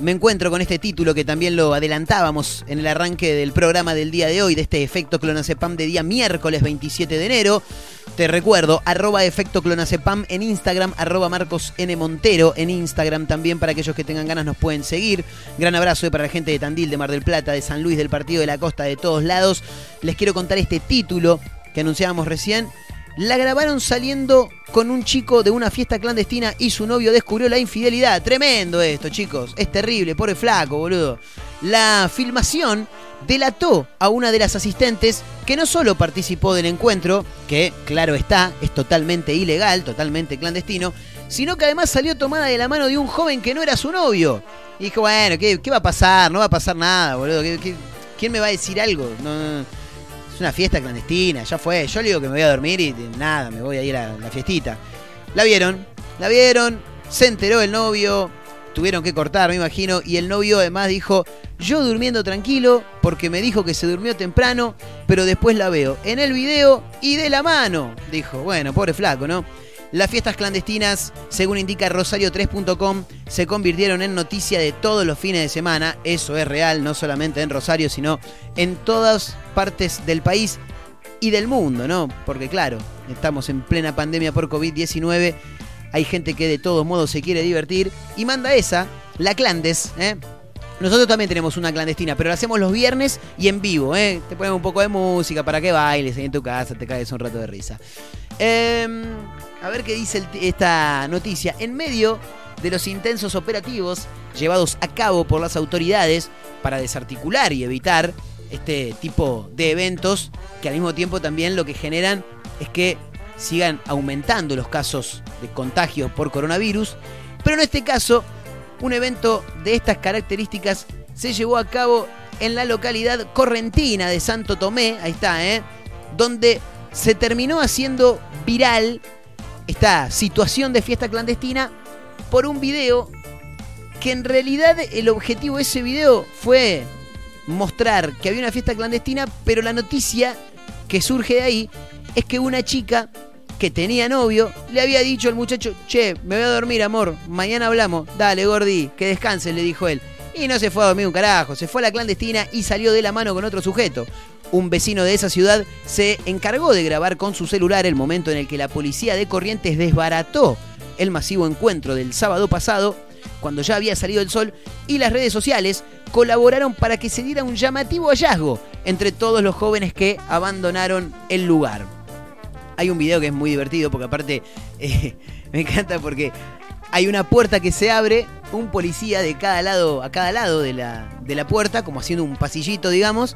me encuentro con este título que también lo adelantábamos en el arranque del programa del día de hoy, de este efecto clonazepam de día miércoles 27 de enero. Te recuerdo, arroba efecto clonazepam en Instagram, arroba Marcos N. Montero en Instagram también para aquellos que tengan ganas nos pueden seguir. Gran abrazo para la gente de Tandil, de Mar del Plata, de San Luis, del Partido de la Costa, de todos lados. Les quiero contar este título que anunciábamos recién. La grabaron saliendo con un chico de una fiesta clandestina y su novio descubrió la infidelidad. Tremendo esto, chicos. Es terrible, pobre flaco, boludo. La filmación delató a una de las asistentes que no solo participó del encuentro, que claro está, es totalmente ilegal, totalmente clandestino, sino que además salió tomada de la mano de un joven que no era su novio. Y dijo, bueno, ¿qué, qué va a pasar? No va a pasar nada, boludo. ¿Qué- qué- quién me va a decir algo? No, no, no. Es una fiesta clandestina, ya fue. Yo le digo que me voy a dormir y nada, me voy a ir a la fiestita. La vieron, la vieron, se enteró el novio, tuvieron que cortar, me imagino, y el novio además dijo, yo durmiendo tranquilo, porque me dijo que se durmió temprano, pero después la veo en el video y de la mano. Dijo, bueno, pobre flaco, ¿no? Las fiestas clandestinas, según indica Rosario3.com, se convirtieron en noticia de todos los fines de semana. Eso es real, no solamente en Rosario, sino en todas partes del país y del mundo, ¿no? Porque claro, estamos en plena pandemia por COVID-19. Hay gente que de todos modos se quiere divertir y manda esa, la clandes, ¿eh? Nosotros también tenemos una clandestina, pero la hacemos los viernes y en vivo, ¿eh? Te ponemos un poco de música para que bailes ahí en tu casa, te caes un rato de risa. Em, a ver qué dice esta noticia. En medio de los intensos operativos llevados a cabo por las autoridades para desarticular y evitar este tipo de eventos que al mismo tiempo también lo que generan es que sigan aumentando los casos de contagio por coronavirus. Pero en este caso, un evento de estas características se llevó a cabo en la localidad correntina de Santo Tomé, ahí está, ¿eh? donde se terminó haciendo viral esta situación de fiesta clandestina por un video que en realidad el objetivo de ese video fue mostrar que había una fiesta clandestina, pero la noticia que surge de ahí es que una chica que tenía novio le había dicho al muchacho, che, me voy a dormir, amor, mañana hablamos, dale, Gordi, que descanse, le dijo él. Y no se fue a dormir un carajo, se fue a la clandestina y salió de la mano con otro sujeto. Un vecino de esa ciudad se encargó de grabar con su celular el momento en el que la policía de Corrientes desbarató el masivo encuentro del sábado pasado, cuando ya había salido el sol, y las redes sociales colaboraron para que se diera un llamativo hallazgo entre todos los jóvenes que abandonaron el lugar. Hay un video que es muy divertido porque aparte *laughs* eh, me encanta porque hay una puerta que se abre, un policía de cada lado, a cada lado de la, de la puerta, como haciendo un pasillito, digamos.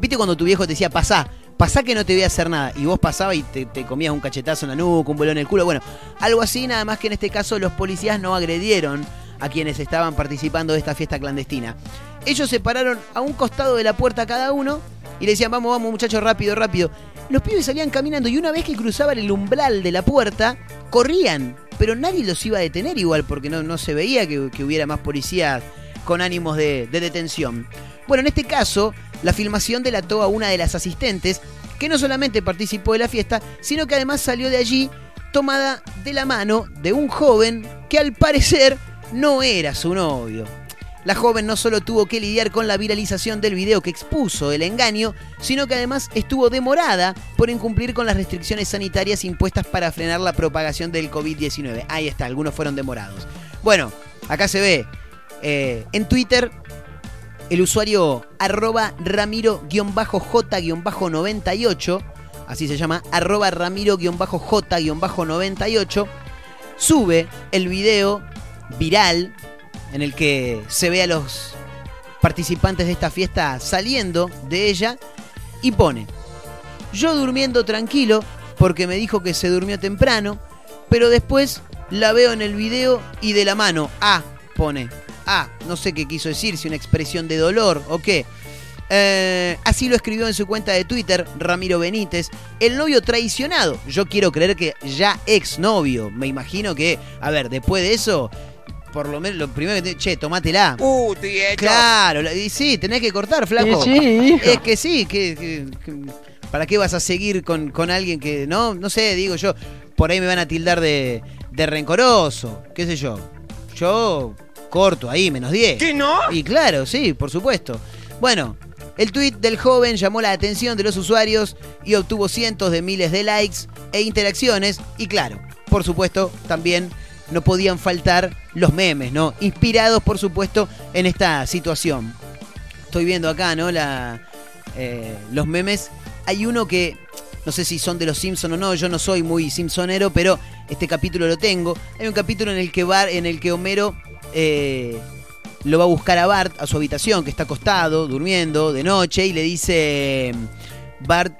¿Viste cuando tu viejo te decía, pasá, pasá que no te voy a hacer nada? Y vos pasabas y te, te comías un cachetazo en la nuca, un bolón en el culo. Bueno, algo así, nada más que en este caso los policías no agredieron a quienes estaban participando de esta fiesta clandestina. Ellos se pararon a un costado de la puerta cada uno y le decían, vamos, vamos muchachos, rápido, rápido. Los pibes salían caminando y una vez que cruzaban el umbral de la puerta, corrían. Pero nadie los iba a detener igual porque no, no se veía que, que hubiera más policías con ánimos de, de detención. Bueno, en este caso, la filmación delató a una de las asistentes que no solamente participó de la fiesta, sino que además salió de allí tomada de la mano de un joven que al parecer no era su novio. La joven no solo tuvo que lidiar con la viralización del video que expuso el engaño, sino que además estuvo demorada por incumplir con las restricciones sanitarias impuestas para frenar la propagación del COVID-19. Ahí está, algunos fueron demorados. Bueno, acá se ve eh, en Twitter el usuario arroba ramiro-j-98, así se llama, arroba ramiro-j-98, sube el video viral en el que se ve a los participantes de esta fiesta saliendo de ella y pone, yo durmiendo tranquilo porque me dijo que se durmió temprano, pero después la veo en el video y de la mano, ah, pone, ah, no sé qué quiso decir, si una expresión de dolor o qué. Eh, así lo escribió en su cuenta de Twitter Ramiro Benítez, el novio traicionado. Yo quiero creer que ya exnovio. Me imagino que, a ver, después de eso, por lo menos lo primero que te, che, tomátela. Uh, tío. Claro, la- y sí, tenés que cortar, flaco. Sí, sí, hijo. Es que sí, que, que- que- ¿para qué vas a seguir con, con alguien que no? No sé, digo yo, por ahí me van a tildar de, de rencoroso, qué sé yo. Yo corto ahí, menos 10. ¿Qué no? Y claro, sí, por supuesto. Bueno, el tuit del joven llamó la atención de los usuarios y obtuvo cientos de miles de likes e interacciones. Y claro, por supuesto, también no podían faltar los memes, ¿no? Inspirados, por supuesto, en esta situación. Estoy viendo acá, ¿no? La, eh, los memes. Hay uno que, no sé si son de los Simpson o no, yo no soy muy Simpsonero, pero este capítulo lo tengo. Hay un capítulo en el que, Bar, en el que Homero eh, lo va a buscar a Bart a su habitación, que está acostado, durmiendo, de noche, y le dice, Bart,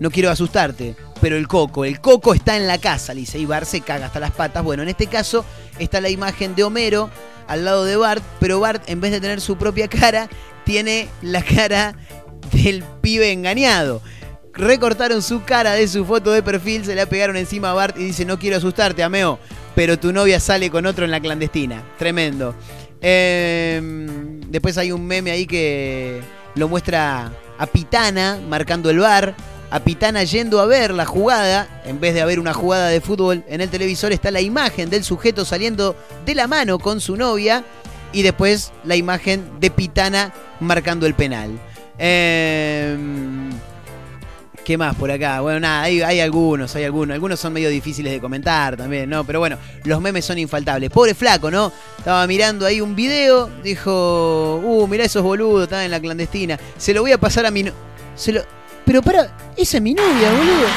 no quiero asustarte, pero el coco, el coco está en la casa, le dice, y Bart se caga hasta las patas. Bueno, en este caso está la imagen de Homero al lado de Bart, pero Bart, en vez de tener su propia cara, tiene la cara del pibe engañado. Recortaron su cara de su foto de perfil, se la pegaron encima a Bart y dice, no quiero asustarte, Ameo, pero tu novia sale con otro en la clandestina. Tremendo. Eh, después hay un meme ahí que lo muestra a Pitana marcando el bar. A Pitana yendo a ver la jugada, en vez de haber una jugada de fútbol en el televisor, está la imagen del sujeto saliendo de la mano con su novia y después la imagen de Pitana marcando el penal. Eh, ¿Qué más por acá? Bueno, nada, hay, hay algunos, hay algunos. Algunos son medio difíciles de comentar también, ¿no? Pero bueno, los memes son infaltables. Pobre flaco, ¿no? Estaba mirando ahí un video, dijo, uh, mirá esos boludos, estaban en la clandestina. Se lo voy a pasar a mi... no- Se lo... Pero para, esa es mi novia, boludo.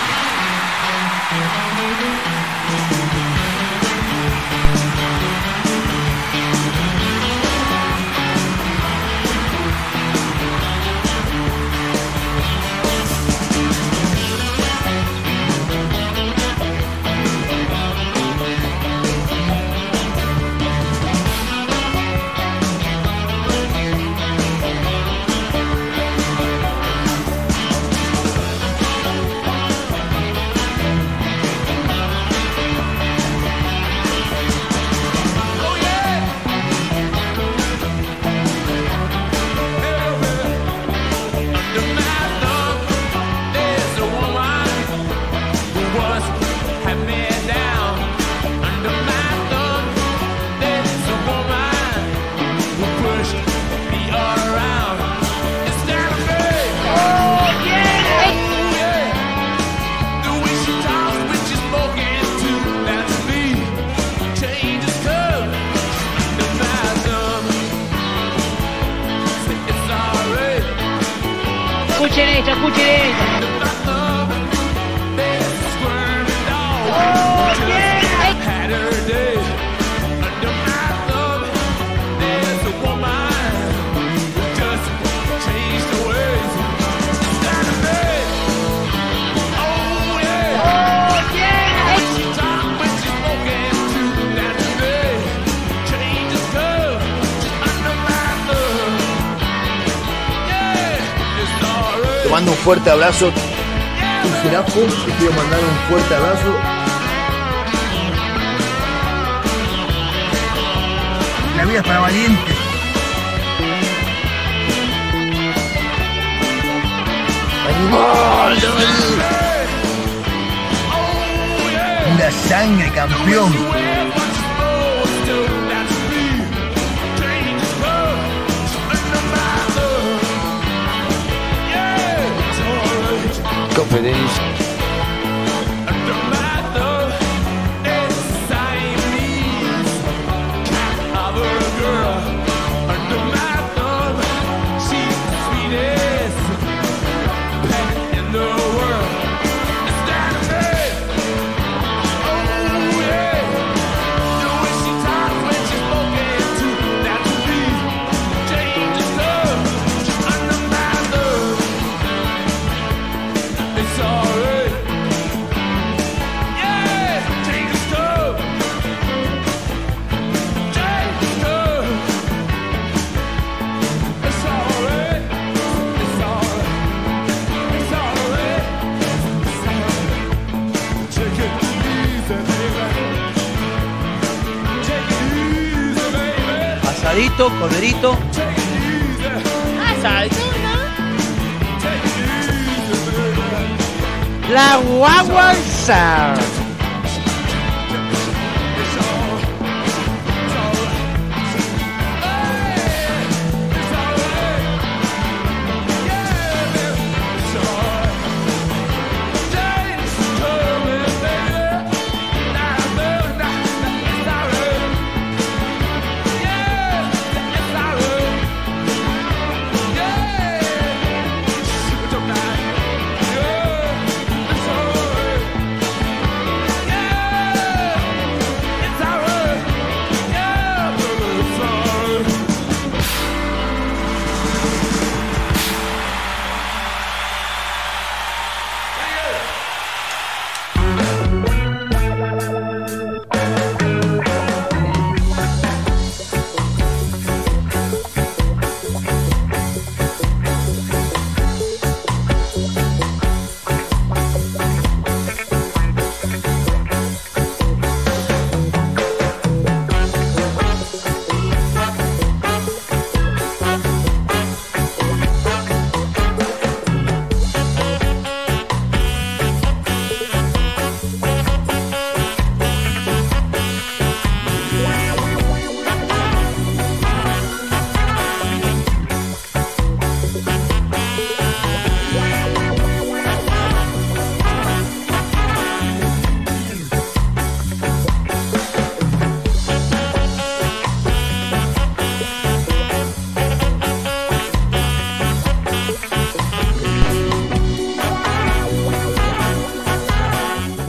Fuerte abrazo. Un jirapo, te quiero mandar un fuerte abrazo. La vida es para valientes. ¡Animal! Pura sangre, campeón. Conferencia. sound.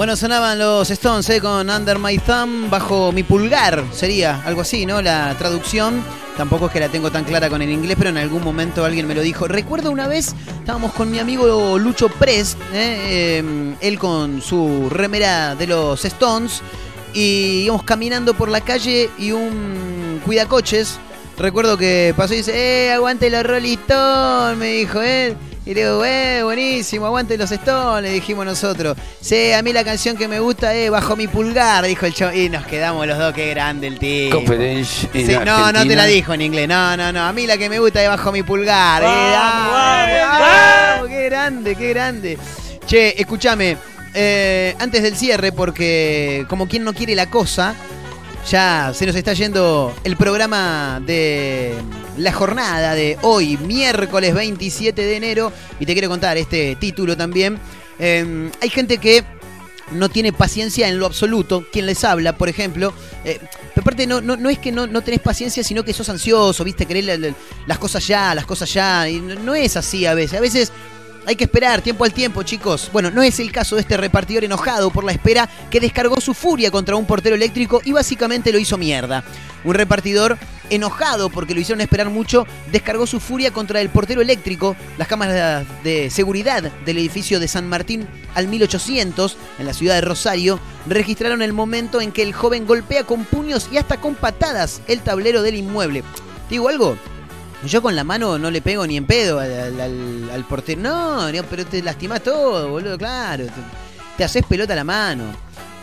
Bueno, sonaban los Stones eh, con Under My Thumb, bajo mi pulgar, sería algo así, ¿no? La traducción. Tampoco es que la tengo tan clara con el inglés, pero en algún momento alguien me lo dijo. Recuerdo una vez, estábamos con mi amigo Lucho Press, eh, eh, él con su remera de los Stones, y íbamos caminando por la calle y un cuidacoches, recuerdo que pasó y dice, ¡eh, aguante los Rolling! Me dijo, ¿eh? Y le digo, eh, buenísimo, aguante los Stones, le dijimos nosotros. Sí, a mí la canción que me gusta es Bajo mi pulgar, dijo el chavo. Y nos quedamos los dos, qué grande el tipo. En Sí, no, no te la dijo en inglés. No, no, no. A mí la que me gusta es Bajo mi pulgar. Eh, dale, vamos, vamos, Qué grande, qué grande. Che, escúchame. eh, antes del cierre, porque como quien no quiere la cosa, ya se nos está yendo el programa de la jornada de hoy, miércoles 27 de enero. Y te quiero contar este título también. Eh, hay gente que no tiene paciencia en lo absoluto. Quien les habla, por ejemplo. eh, pero aparte, no, no, no es que no, no tenés paciencia, sino que sos ansioso, ¿viste? Querés la- la- las cosas ya, las cosas ya. No, no es así a veces. A veces. Hay que esperar tiempo al tiempo, chicos. Bueno, no es el caso de este repartidor enojado por la espera que descargó su furia contra un portero eléctrico y básicamente lo hizo mierda. Un repartidor enojado porque lo hicieron esperar mucho, descargó su furia contra el portero eléctrico. Las cámaras de seguridad del edificio de San Martín al 1800, en la ciudad de Rosario, registraron el momento en que el joven golpea con puños y hasta con patadas el tablero del inmueble. ¿Te digo algo? Yo con la mano no le pego ni en pedo al, portero. No, pero te lastimás todo, boludo, claro. Te, te haces pelota a la mano.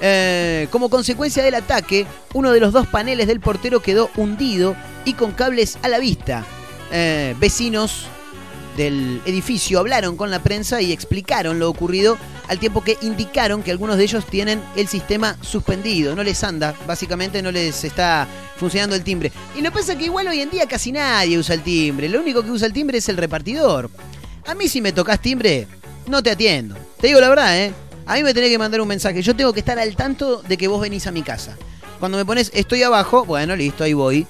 Eh, como consecuencia del ataque, uno de los dos paneles del portero quedó hundido y con cables a la vista. Eh, vecinos del edificio hablaron con la prensa y explicaron lo ocurrido al tiempo que indicaron que algunos de ellos tienen el sistema suspendido, no les anda, básicamente no les está funcionando el timbre. Y lo que pasa que igual hoy en día casi nadie usa el timbre, lo único que usa el timbre es el repartidor. A mí si me tocas timbre, no te atiendo. Te digo la verdad, ¿eh? A mí me tenés que mandar un mensaje. Yo tengo que estar al tanto de que vos venís a mi casa. Cuando me pones estoy abajo, bueno, listo, ahí voy.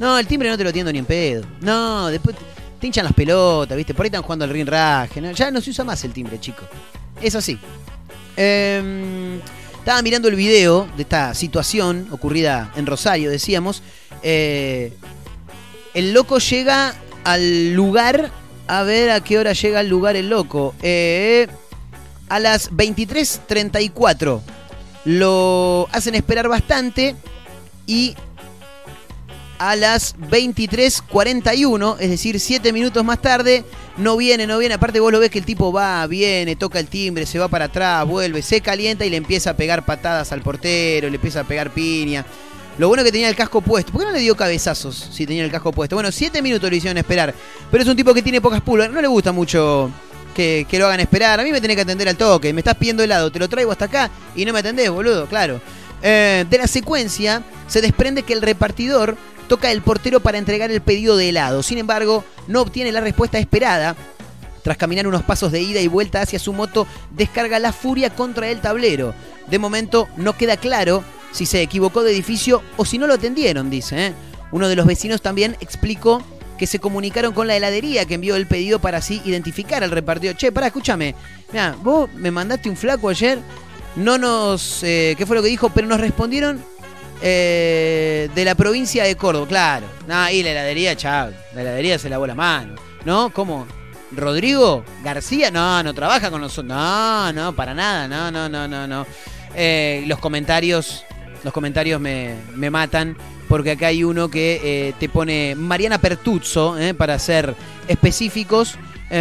No, el timbre no te lo atiendo ni en pedo. No, después te hinchan las pelotas, ¿viste? Por ahí están jugando al ring raje. ¿no? Ya no se usa más el timbre, chico. Es así. Em, estaba mirando el video de esta situación ocurrida en Rosario, decíamos. Eh, el loco llega al lugar. A ver a qué hora llega al lugar el loco. Eh, a las 23.34. Lo hacen esperar bastante. Y a las 23.41, es decir, 7 minutos más tarde, no viene, no viene. Aparte vos lo ves que el tipo va, viene, toca el timbre, se va para atrás, vuelve, se calienta y le empieza a pegar patadas al portero, le empieza a pegar piña. Lo bueno que tenía el casco puesto. ¿Por qué no le dio cabezazos si tenía el casco puesto? Bueno, 7 minutos lo hicieron esperar. Pero es un tipo que tiene pocas pulgas. No le gusta mucho que, lo hagan esperar. A mí me tenés que atender al toque. Me estás pidiendo helado, te lo traigo hasta acá y no me atendés, boludo, claro. Eh, de la secuencia se desprende que el repartidor toca el portero para entregar el pedido de helado. Sin embargo, no obtiene la respuesta esperada. Tras caminar unos pasos de ida y vuelta hacia su moto, descarga la furia contra el tablero. De momento no queda claro si se equivocó de edificio o si no lo atendieron, dice. ¿eh? Uno de los vecinos también explicó que se comunicaron con la heladería que envió el pedido para así identificar al repartidor. Che, pará, escúchame. Mira, vos me mandaste un flaco ayer, no nos... eh, ¿Qué fue lo que dijo? Pero nos respondieron eh, de la provincia de Córdoba, claro. No, y la heladería, chao. La heladería se lavó la mano. ¿No? ¿Cómo? ¿Rodrigo García? No, no trabaja con nosotros. No, no, para nada. No, no, no, no, no. Eh, los comentarios, los comentarios me, me matan. Porque acá hay uno que eh, te pone Mariana Pertuzzo, para ser específicos.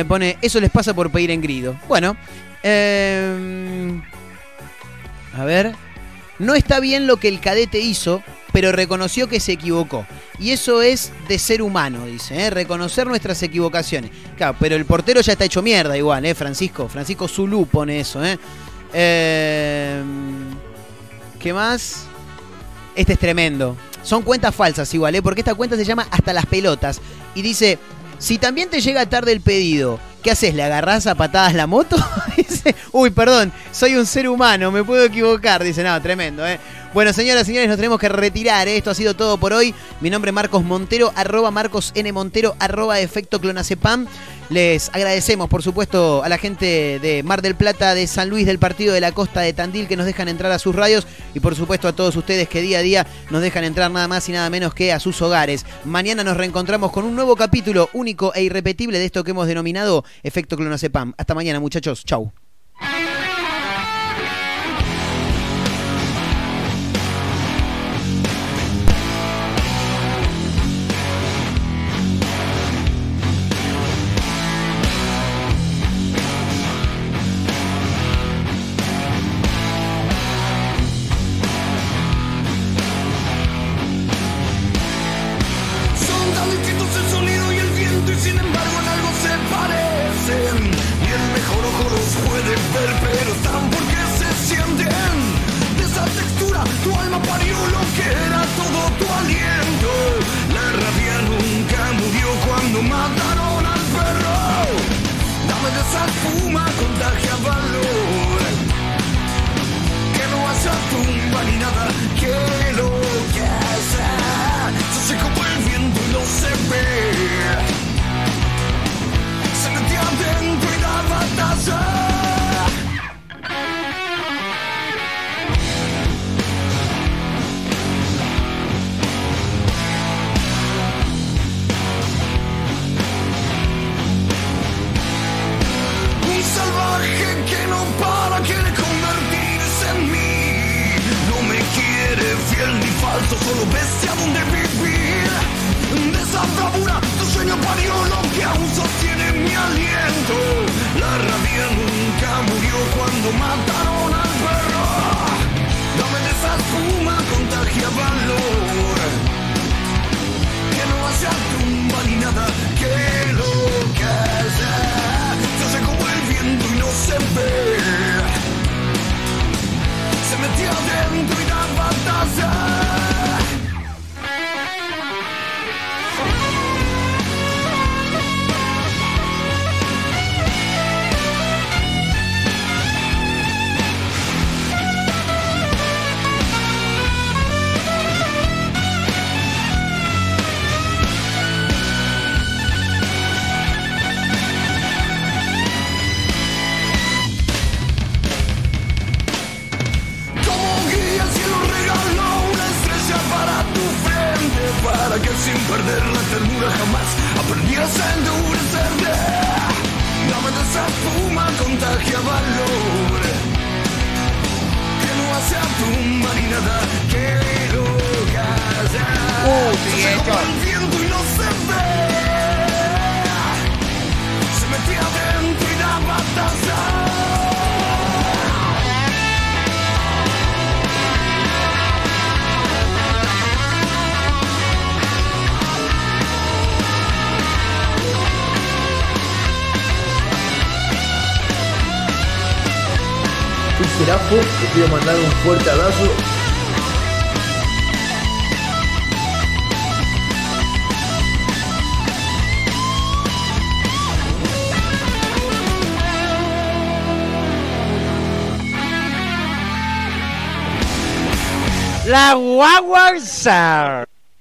pone, eso les pasa por pedir en grido. Bueno, eh, a ver. No está bien lo que el cadete hizo, pero reconoció que se equivocó. Y eso es de ser humano, dice, ¿eh? reconocer nuestras equivocaciones. Claro, pero el portero ya está hecho mierda igual, ¿eh? Francisco. Francisco Zulú pone eso, ¿eh? Eh, ¿Qué más? Este es tremendo. Son cuentas falsas igual, ¿eh? Porque esta cuenta se llama Hasta las pelotas. Y dice, si también te llega tarde el pedido, ¿qué haces? ¿Le agarrás a patadas la moto? *laughs* dice, uy, perdón, soy un ser humano, me puedo equivocar. Dice, no, tremendo, ¿eh? Bueno, señoras y señores, nos tenemos que retirar. ¿eh? Esto ha sido todo por hoy. Mi nombre es Marcos Montero, arroba Marcos N. Montero, arroba efecto clonacepam. Les agradecemos, por supuesto, a la gente de Mar del Plata, de San Luis, del Partido de la Costa de Tandil, que nos dejan entrar a sus radios. Y por supuesto a todos ustedes que día a día nos dejan entrar nada más y nada menos que a sus hogares. Mañana nos reencontramos con un nuevo capítulo único e irrepetible de esto que hemos denominado Efecto Clonacepam. Hasta mañana, muchachos. Chau. La guagua Sound.